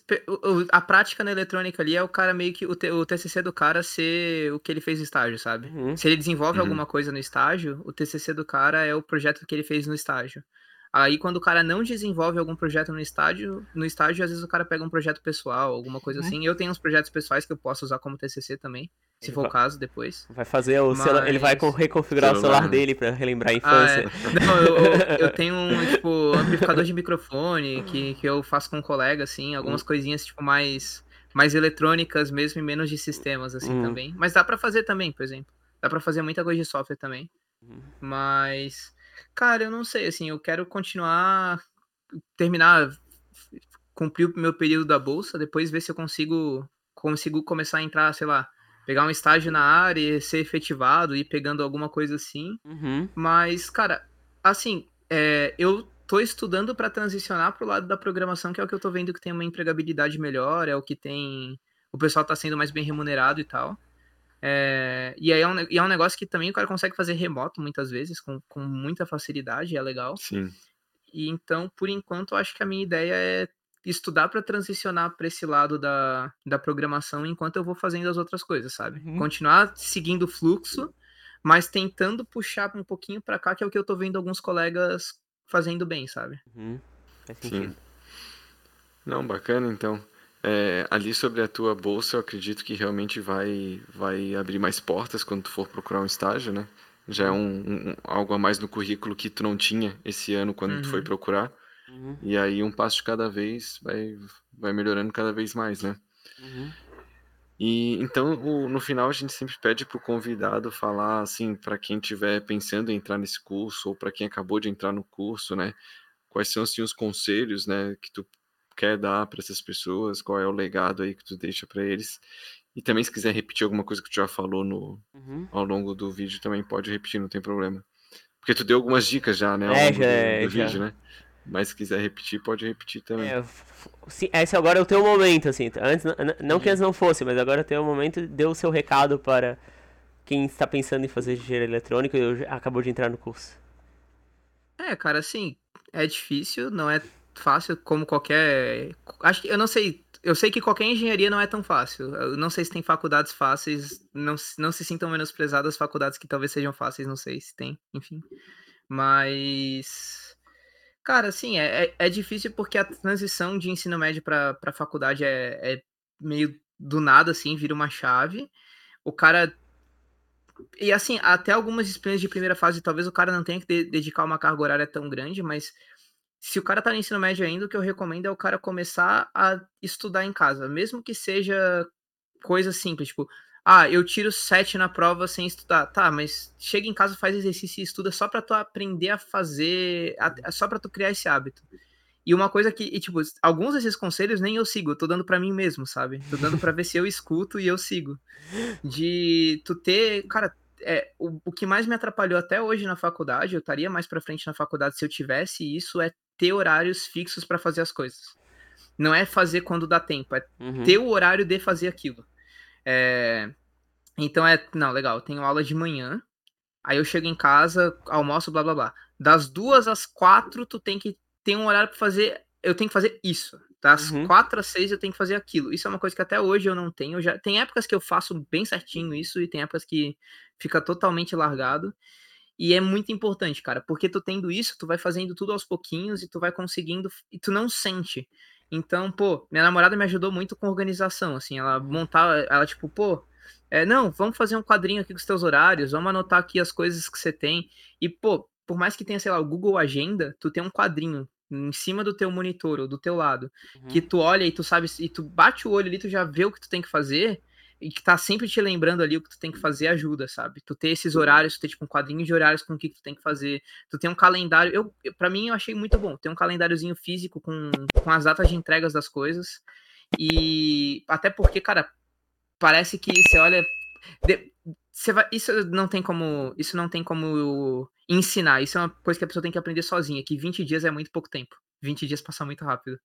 A prática na eletrônica ali é o cara meio que. O TCC do cara ser o que ele fez no estágio, sabe? Uhum. Se ele desenvolve Uhum. alguma coisa no estágio, o TCC do cara é o projeto que ele fez no estágio. Aí quando o cara não desenvolve algum projeto no estágio, no estágio às vezes o cara pega um projeto pessoal, alguma coisa Uhum. assim. Eu tenho uns projetos pessoais que eu posso usar como TCC também, se Ele for o vai- caso depois. Vai fazer o celu- Ele vai Mas- reconfigurar o Celular, celular né? dele pra relembrar a Ah, infância. é. Não, eu, eu- eu tenho um, tipo, amplificador de microfone que, que eu faço com um colega, assim, algumas coisinhas, tipo, mais, mais eletrônicas mesmo e menos de sistemas, assim, Uhum. também. Mas dá pra fazer também, por exemplo. Dá pra fazer muita coisa de software também. Uhum. Mas, cara, eu não sei, assim, eu quero continuar, terminar, cumprir o meu período da bolsa, depois ver se eu consigo, consigo começar a entrar, sei lá, pegar um estágio na área, e ser efetivado, e pegando alguma coisa assim. Uhum. Mas, cara, assim, é, eu tô estudando para transicionar pro lado da programação, que é o que eu tô vendo que tem uma empregabilidade melhor, é o que tem. O pessoal tá sendo mais bem remunerado e tal. É, e aí é um, e é um negócio que também o cara consegue fazer remoto muitas vezes, com, com muita facilidade, é legal. Sim. E então, por enquanto, eu acho que a minha ideia é estudar para transicionar para esse lado da, da programação enquanto eu vou fazendo as outras coisas, sabe? Uhum. Continuar seguindo o fluxo, mas tentando puxar um pouquinho para cá, que é o que eu tô vendo alguns colegas fazendo bem, sabe? Uhum. Faz Sim. sentido. Não, bacana, então. É, ali sobre a tua bolsa, eu acredito que realmente vai, vai abrir mais portas quando tu for procurar um estágio, né? Já é um, um- algo a mais no currículo que tu não tinha esse ano quando tu foi Uhum. procurar. Uhum. E aí um passo de cada vez vai, vai melhorando cada vez mais, né? Uhum. E então o- no final a gente sempre pede pro convidado falar assim para quem estiver pensando em entrar nesse curso ou para quem acabou de entrar no curso, né? Quais são assim os conselhos, né, que tu quer dar para essas pessoas? Qual é o legado aí que tu deixa para eles? E também se quiser repetir alguma coisa que tu já falou no Uhum. ao longo do vídeo também pode repetir, não tem problema. Porque tu deu algumas dicas já, né, ao É, longo já- do, do já. vídeo, né? Mas se quiser repetir, pode repetir também. É, sim, esse agora é o teu momento, assim. Antes, não que Uhum. antes não fosse, mas agora é o teu momento. Deu o seu recado para quem está pensando em fazer engenharia eletrônica e acabou de entrar no curso. É, cara, assim, é difícil, não é fácil como qualquer. Acho que eu não sei. Eu sei que qualquer engenharia não é tão fácil. Eu não sei se tem faculdades fáceis. Não, não se sintam menosprezadas faculdades que talvez sejam fáceis, não sei se tem, enfim. Mas. Cara, assim, é, é, é difícil porque a transição de ensino médio pra faculdade é, é meio do nada, assim, vira uma chave. O cara e assim, até algumas disciplinas de primeira fase, talvez o cara não tenha que de- dedicar uma carga horária tão grande, mas se o cara tá no ensino médio ainda, o que eu recomendo é o cara começar a estudar em casa, mesmo que seja coisa simples, tipo, ah, eu tiro 7 na prova sem estudar. Tá, mas chega em casa, faz exercício e estuda só pra tu aprender a fazer, a- só pra tu criar esse hábito. E uma coisa que, e, tipo, alguns desses conselhos nem eu sigo, eu tô dando pra mim mesmo, sabe? Tô dando pra ver se eu escuto e eu sigo. De tu ter, cara, é, o, o que mais me atrapalhou até hoje na faculdade, eu estaria mais pra frente na faculdade se eu tivesse isso, é ter horários fixos pra fazer as coisas. Não é fazer quando dá tempo, é Uhum. ter o horário de fazer aquilo. É, Então é, não, legal, eu tenho aula de manhã, aí eu chego em casa, almoço, blá blá blá. Das duas às quatro, tu tem que ter um horário pra fazer, eu tenho que fazer isso. Das Uhum. quatro às seis eu tenho que fazer aquilo. Isso é uma coisa que até hoje eu não tenho. Já tem épocas que eu faço bem certinho isso e tem épocas que fica totalmente largado. E é muito importante, cara, porque tu tendo isso, tu vai fazendo tudo aos pouquinhos e tu vai conseguindo e tu não sente. Então, pô, minha namorada me ajudou muito com organização, assim, ela montava, ela tipo, pô, é, não, vamos fazer um quadrinho aqui com os teus horários, vamos anotar aqui as coisas que você tem. E, pô, por mais que tenha, sei lá, o Google Agenda, tu tem um quadrinho em cima do teu monitor ou do teu lado, que Uhum. tu olha e tu sabe, e tu bate o olho ali, tu já vê o que tu tem que fazer, e que tá sempre te lembrando ali o que tu tem que fazer ajuda, sabe? Tu ter esses horários, tu ter tipo um quadrinho de horários com o que tu tem que fazer, tu tem um calendário, eu, eu para mim eu achei muito bom, ter um calendáriozinho físico com, com as datas de entregas das coisas, e até porque, cara, parece que você olha, de- você vai, isso não tem como, isso não tem como ensinar, isso é uma coisa que a pessoa tem que aprender sozinha, que 20 dias é muito pouco tempo, 20 dias passam muito rápido.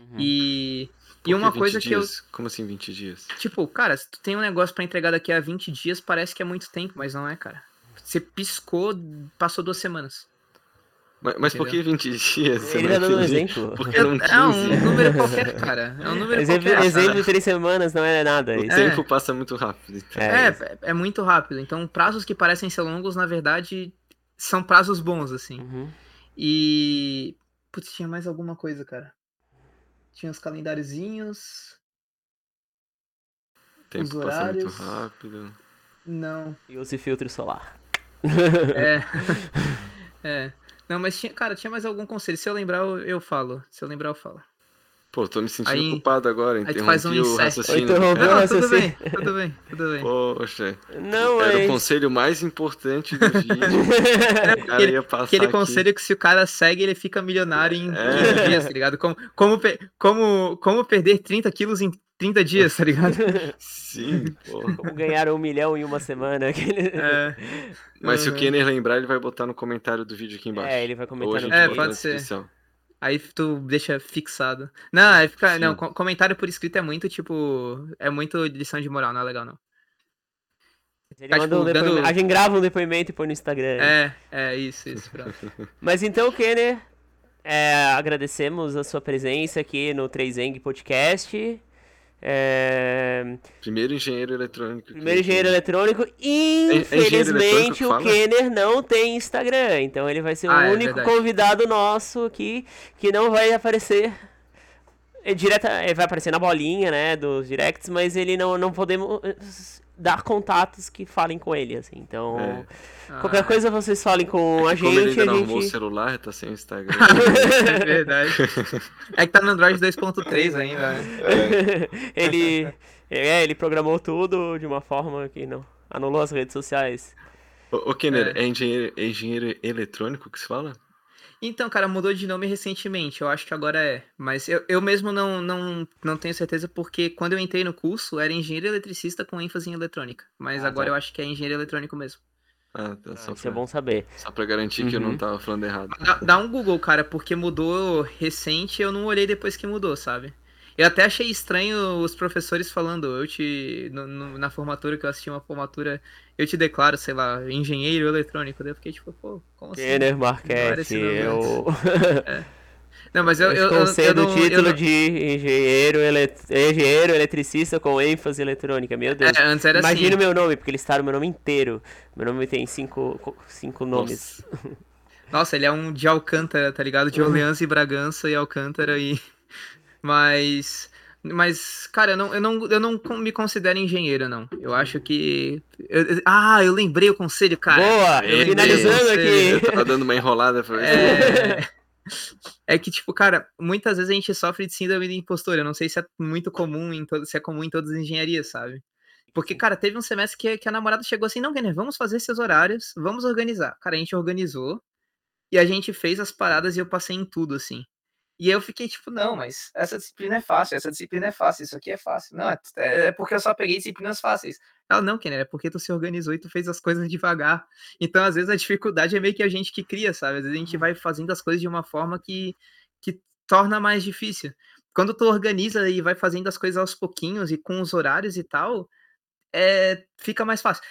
Uhum. E, e uma coisa dias? que eu. Como assim 20 dias? Tipo, cara, se tu tem um negócio para entregar daqui a 20 dias, parece que é muito tempo, mas não é, cara. Você piscou, passou duas semanas. Mas, mas por que 20 dias? Ele tá dando um exemplo. Porque não 15? É um número qualquer, cara. É um número exemplo, qualquer. Exemplo de três semanas não é nada. O Isso. tempo passa muito rápido. Então. É, é, é, muito rápido. Então, prazos que parecem ser longos, na verdade, são prazos bons, assim. Uhum. E. Putz, tinha mais alguma coisa, cara. Tinha os calendáriozinhos. Tempo os passa horários. muito rápido. Não. E use filtro solar. É. é. Não, mas tinha, cara, tinha mais algum conselho. Se eu lembrar, eu, eu falo. Se eu lembrar, eu falo. Pô, tô me sentindo Aí- culpado agora. aí tu Interrompi faz um o raciocínio. Interrompeu o Não, tudo bem, tudo bem, tudo bem. Poxa, Não, era o mas... conselho mais importante do vídeo. O cara Aquele- ia passar Aquele conselho que se o cara segue, ele fica milionário em É. 30 dias, tá ligado? Como, como, como, como perder 30 quilos em 30 dias, tá ligado? Sim, pô. Como ganhar um milhão em uma semana. Aquele... É, Mas se o Uhum. Kenner lembrar, ele vai botar no comentário do vídeo aqui embaixo. É, ele vai comentar no É, vídeo. na pode ser. descrição. Aí tu deixa fixado. Não, aí fica, não, Sim. co- comentário por escrito é muito, tipo, é muito lição de moral, não é legal, não. Ele Tá, um tipo, depoimento- dando- A gente grava um depoimento e põe no Instagram. É, é, isso, isso, pronto. Mas então, Kenner, é, agradecemos a sua presença aqui no 3Eng Podcast. É, Primeiro engenheiro eletrônico. primeiro engenheiro eletrônico. engenheiro eletrônico Infelizmente, que o? Kenner não tem Instagram. Então, ele vai ser o Ah, é único convidado nosso aqui que não vai aparecer. É, direta, é, vai aparecer na bolinha, né, dos directs, mas ele não, não podemos dar contatos que falem com ele, assim. Então, qualquer Ah, coisa vocês falem com a É Como ele gente, ainda a não arrumou o gente... celular, tá sem Instagram. É verdade. É que tá no Android 2.3 ainda, né? ele, é, ele programou tudo de uma forma que não anulou as redes sociais. Ô, ô Kenner, É. é, engenheiro, é engenheiro eletrônico que se fala? Então, cara, mudou de nome recentemente. Eu acho que agora é. Mas eu, eu mesmo não, não, não tenho certeza, porque quando eu entrei no curso, era engenheiro eletricista com ênfase em eletrônica. Mas Ah, agora tá. eu acho que é engenheiro eletrônico mesmo. Ah, tá. Só, Isso é pra, bom saber. só pra garantir que eu não Uhum. tava falando errado. Dá, dá um Google, cara, porque mudou recente, eu não olhei depois que mudou, sabe? Eu até achei estranho os professores falando, eu te. no- no- na formatura que eu assisti uma formatura, eu te declaro, sei lá, engenheiro eletrônico. Daí eu fiquei tipo, pô, como assim? Kenner esse nome eu, Não, mas eu. eu, eu, eu, eu concedo não- o eu título não- de engenheiro, ele... engenheiro eletricista com ênfase eletrônica, meu Deus. É, antes era Imagina assim. o meu nome, porque eles listaram meu nome inteiro. Meu nome tem cinco, co- cinco nomes. Nossa. Nossa, ele é um de Alcântara, tá ligado? De Orleans e Bragança e Alcântara e. Mas. Mas, cara, eu não, eu, não, eu não me considero engenheiro, não. Eu acho que. eu- eu- ah, eu lembrei o conselho, cara. Boa! eu Finalizando você- Eu aqui. tava dando uma enrolada pra ver. É... é que, tipo, cara, muitas vezes a gente sofre de síndrome de impostor. Eu não sei se é muito comum em todo, se é comum em todas as engenharias, sabe? Porque, cara, teve um semestre que, que a namorada chegou assim, não, Kenner, vamos fazer seus horários, vamos organizar. Cara, a gente organizou e a gente fez as paradas e eu passei em tudo, assim. E eu fiquei tipo, não, mas essa disciplina é fácil, essa disciplina é fácil, isso aqui é fácil. Não, é, é porque eu só peguei disciplinas fáceis. Ela, não, Kenner, é porque tu se organizou e tu fez as coisas devagar. Então, às vezes, a dificuldade é meio que a gente que cria, sabe? Às vezes a gente vai fazendo as coisas de uma forma que, que torna mais difícil. Quando tu organiza e vai fazendo as coisas aos pouquinhos e com os horários e tal, é, fica mais fácil.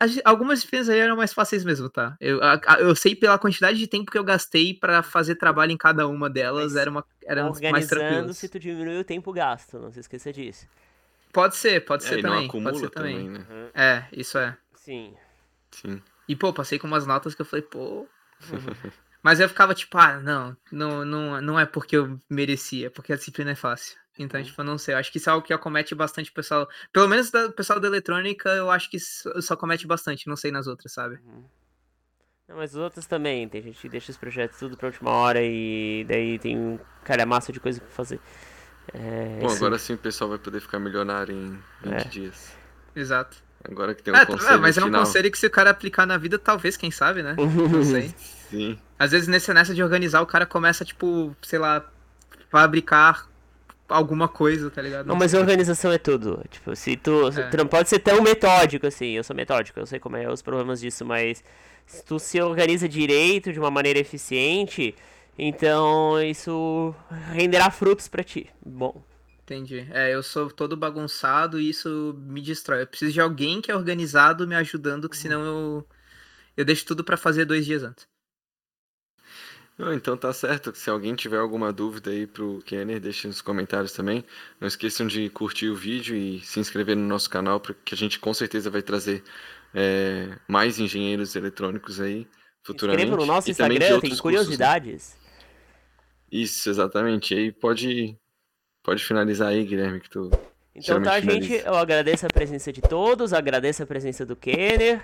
As- algumas disciplinas aí eram mais fáceis mesmo, tá? Eu, eu sei pela quantidade de tempo que eu gastei pra fazer trabalho em cada uma delas, Mas era uma, eram mais tranquilas. se tu diminui o tempo gasto, não se esqueça disso. Pode ser, pode É, ser não também. acumula Pode ser também, também. né? É, isso é. Sim. Sim. E, pô, passei com umas notas que eu falei, pô. Mas eu ficava tipo, ah, não, não, não, não é porque eu merecia, é porque a disciplina é fácil. Então, tipo, eu não sei. Eu acho que isso é algo que acomete bastante o pessoal. Pelo menos da- o pessoal da eletrônica, eu acho que isso, isso acomete bastante. Não sei nas outras, sabe? Não, mas os outros também, tem gente que deixa os projetos tudo pra última hora e daí tem um cara massa de coisa pra fazer. É, Bom, esse- agora sim o pessoal vai poder ficar milionário em 20 É. dias. Exato. Agora que tem um tá- conselho ah, mas é um final. conselho que se o cara aplicar na vida, talvez, quem sabe, né? Não sei. Sim. Às vezes, nesse, nessa de organizar, o cara começa, tipo, sei lá, fabricar alguma coisa, tá ligado? Não, mas organização é tudo. Tipo, se tu, É. tu não pode ser tão metódico assim. Eu sou metódico, eu sei como é os problemas disso, mas se tu se organiza direito, de uma maneira eficiente, Então isso renderá frutos para ti. Bom. Entendi. É, eu sou todo bagunçado e isso me destrói. Eu preciso de alguém que é organizado me ajudando, que senão eu, eu deixo tudo para fazer dois dias antes. Não, então tá certo. Se alguém tiver alguma dúvida aí pro Kenner, deixe nos comentários também. Não esqueçam de curtir o vídeo e se inscrever no nosso canal, porque a gente com certeza vai trazer é, mais engenheiros eletrônicos aí futuramente. Inscreva no nosso Instagram, tem curiosidades. Cursos, né? Isso, exatamente. E aí pode, pode finalizar aí, Guilherme, que tu. Então tá, finaliza. gente, eu agradeço a presença de todos, agradeço a presença do Kenner.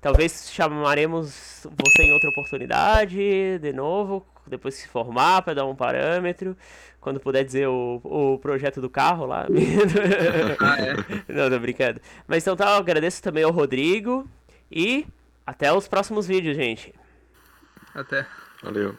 Talvez chamaremos você em outra oportunidade, de novo, depois que se formar, para dar um parâmetro. Quando puder dizer o, o projeto do carro lá. ah, é? Não, tô brincando. Mas então tá, eu agradeço também ao Rodrigo. E até os próximos vídeos, gente. Até. Valeu.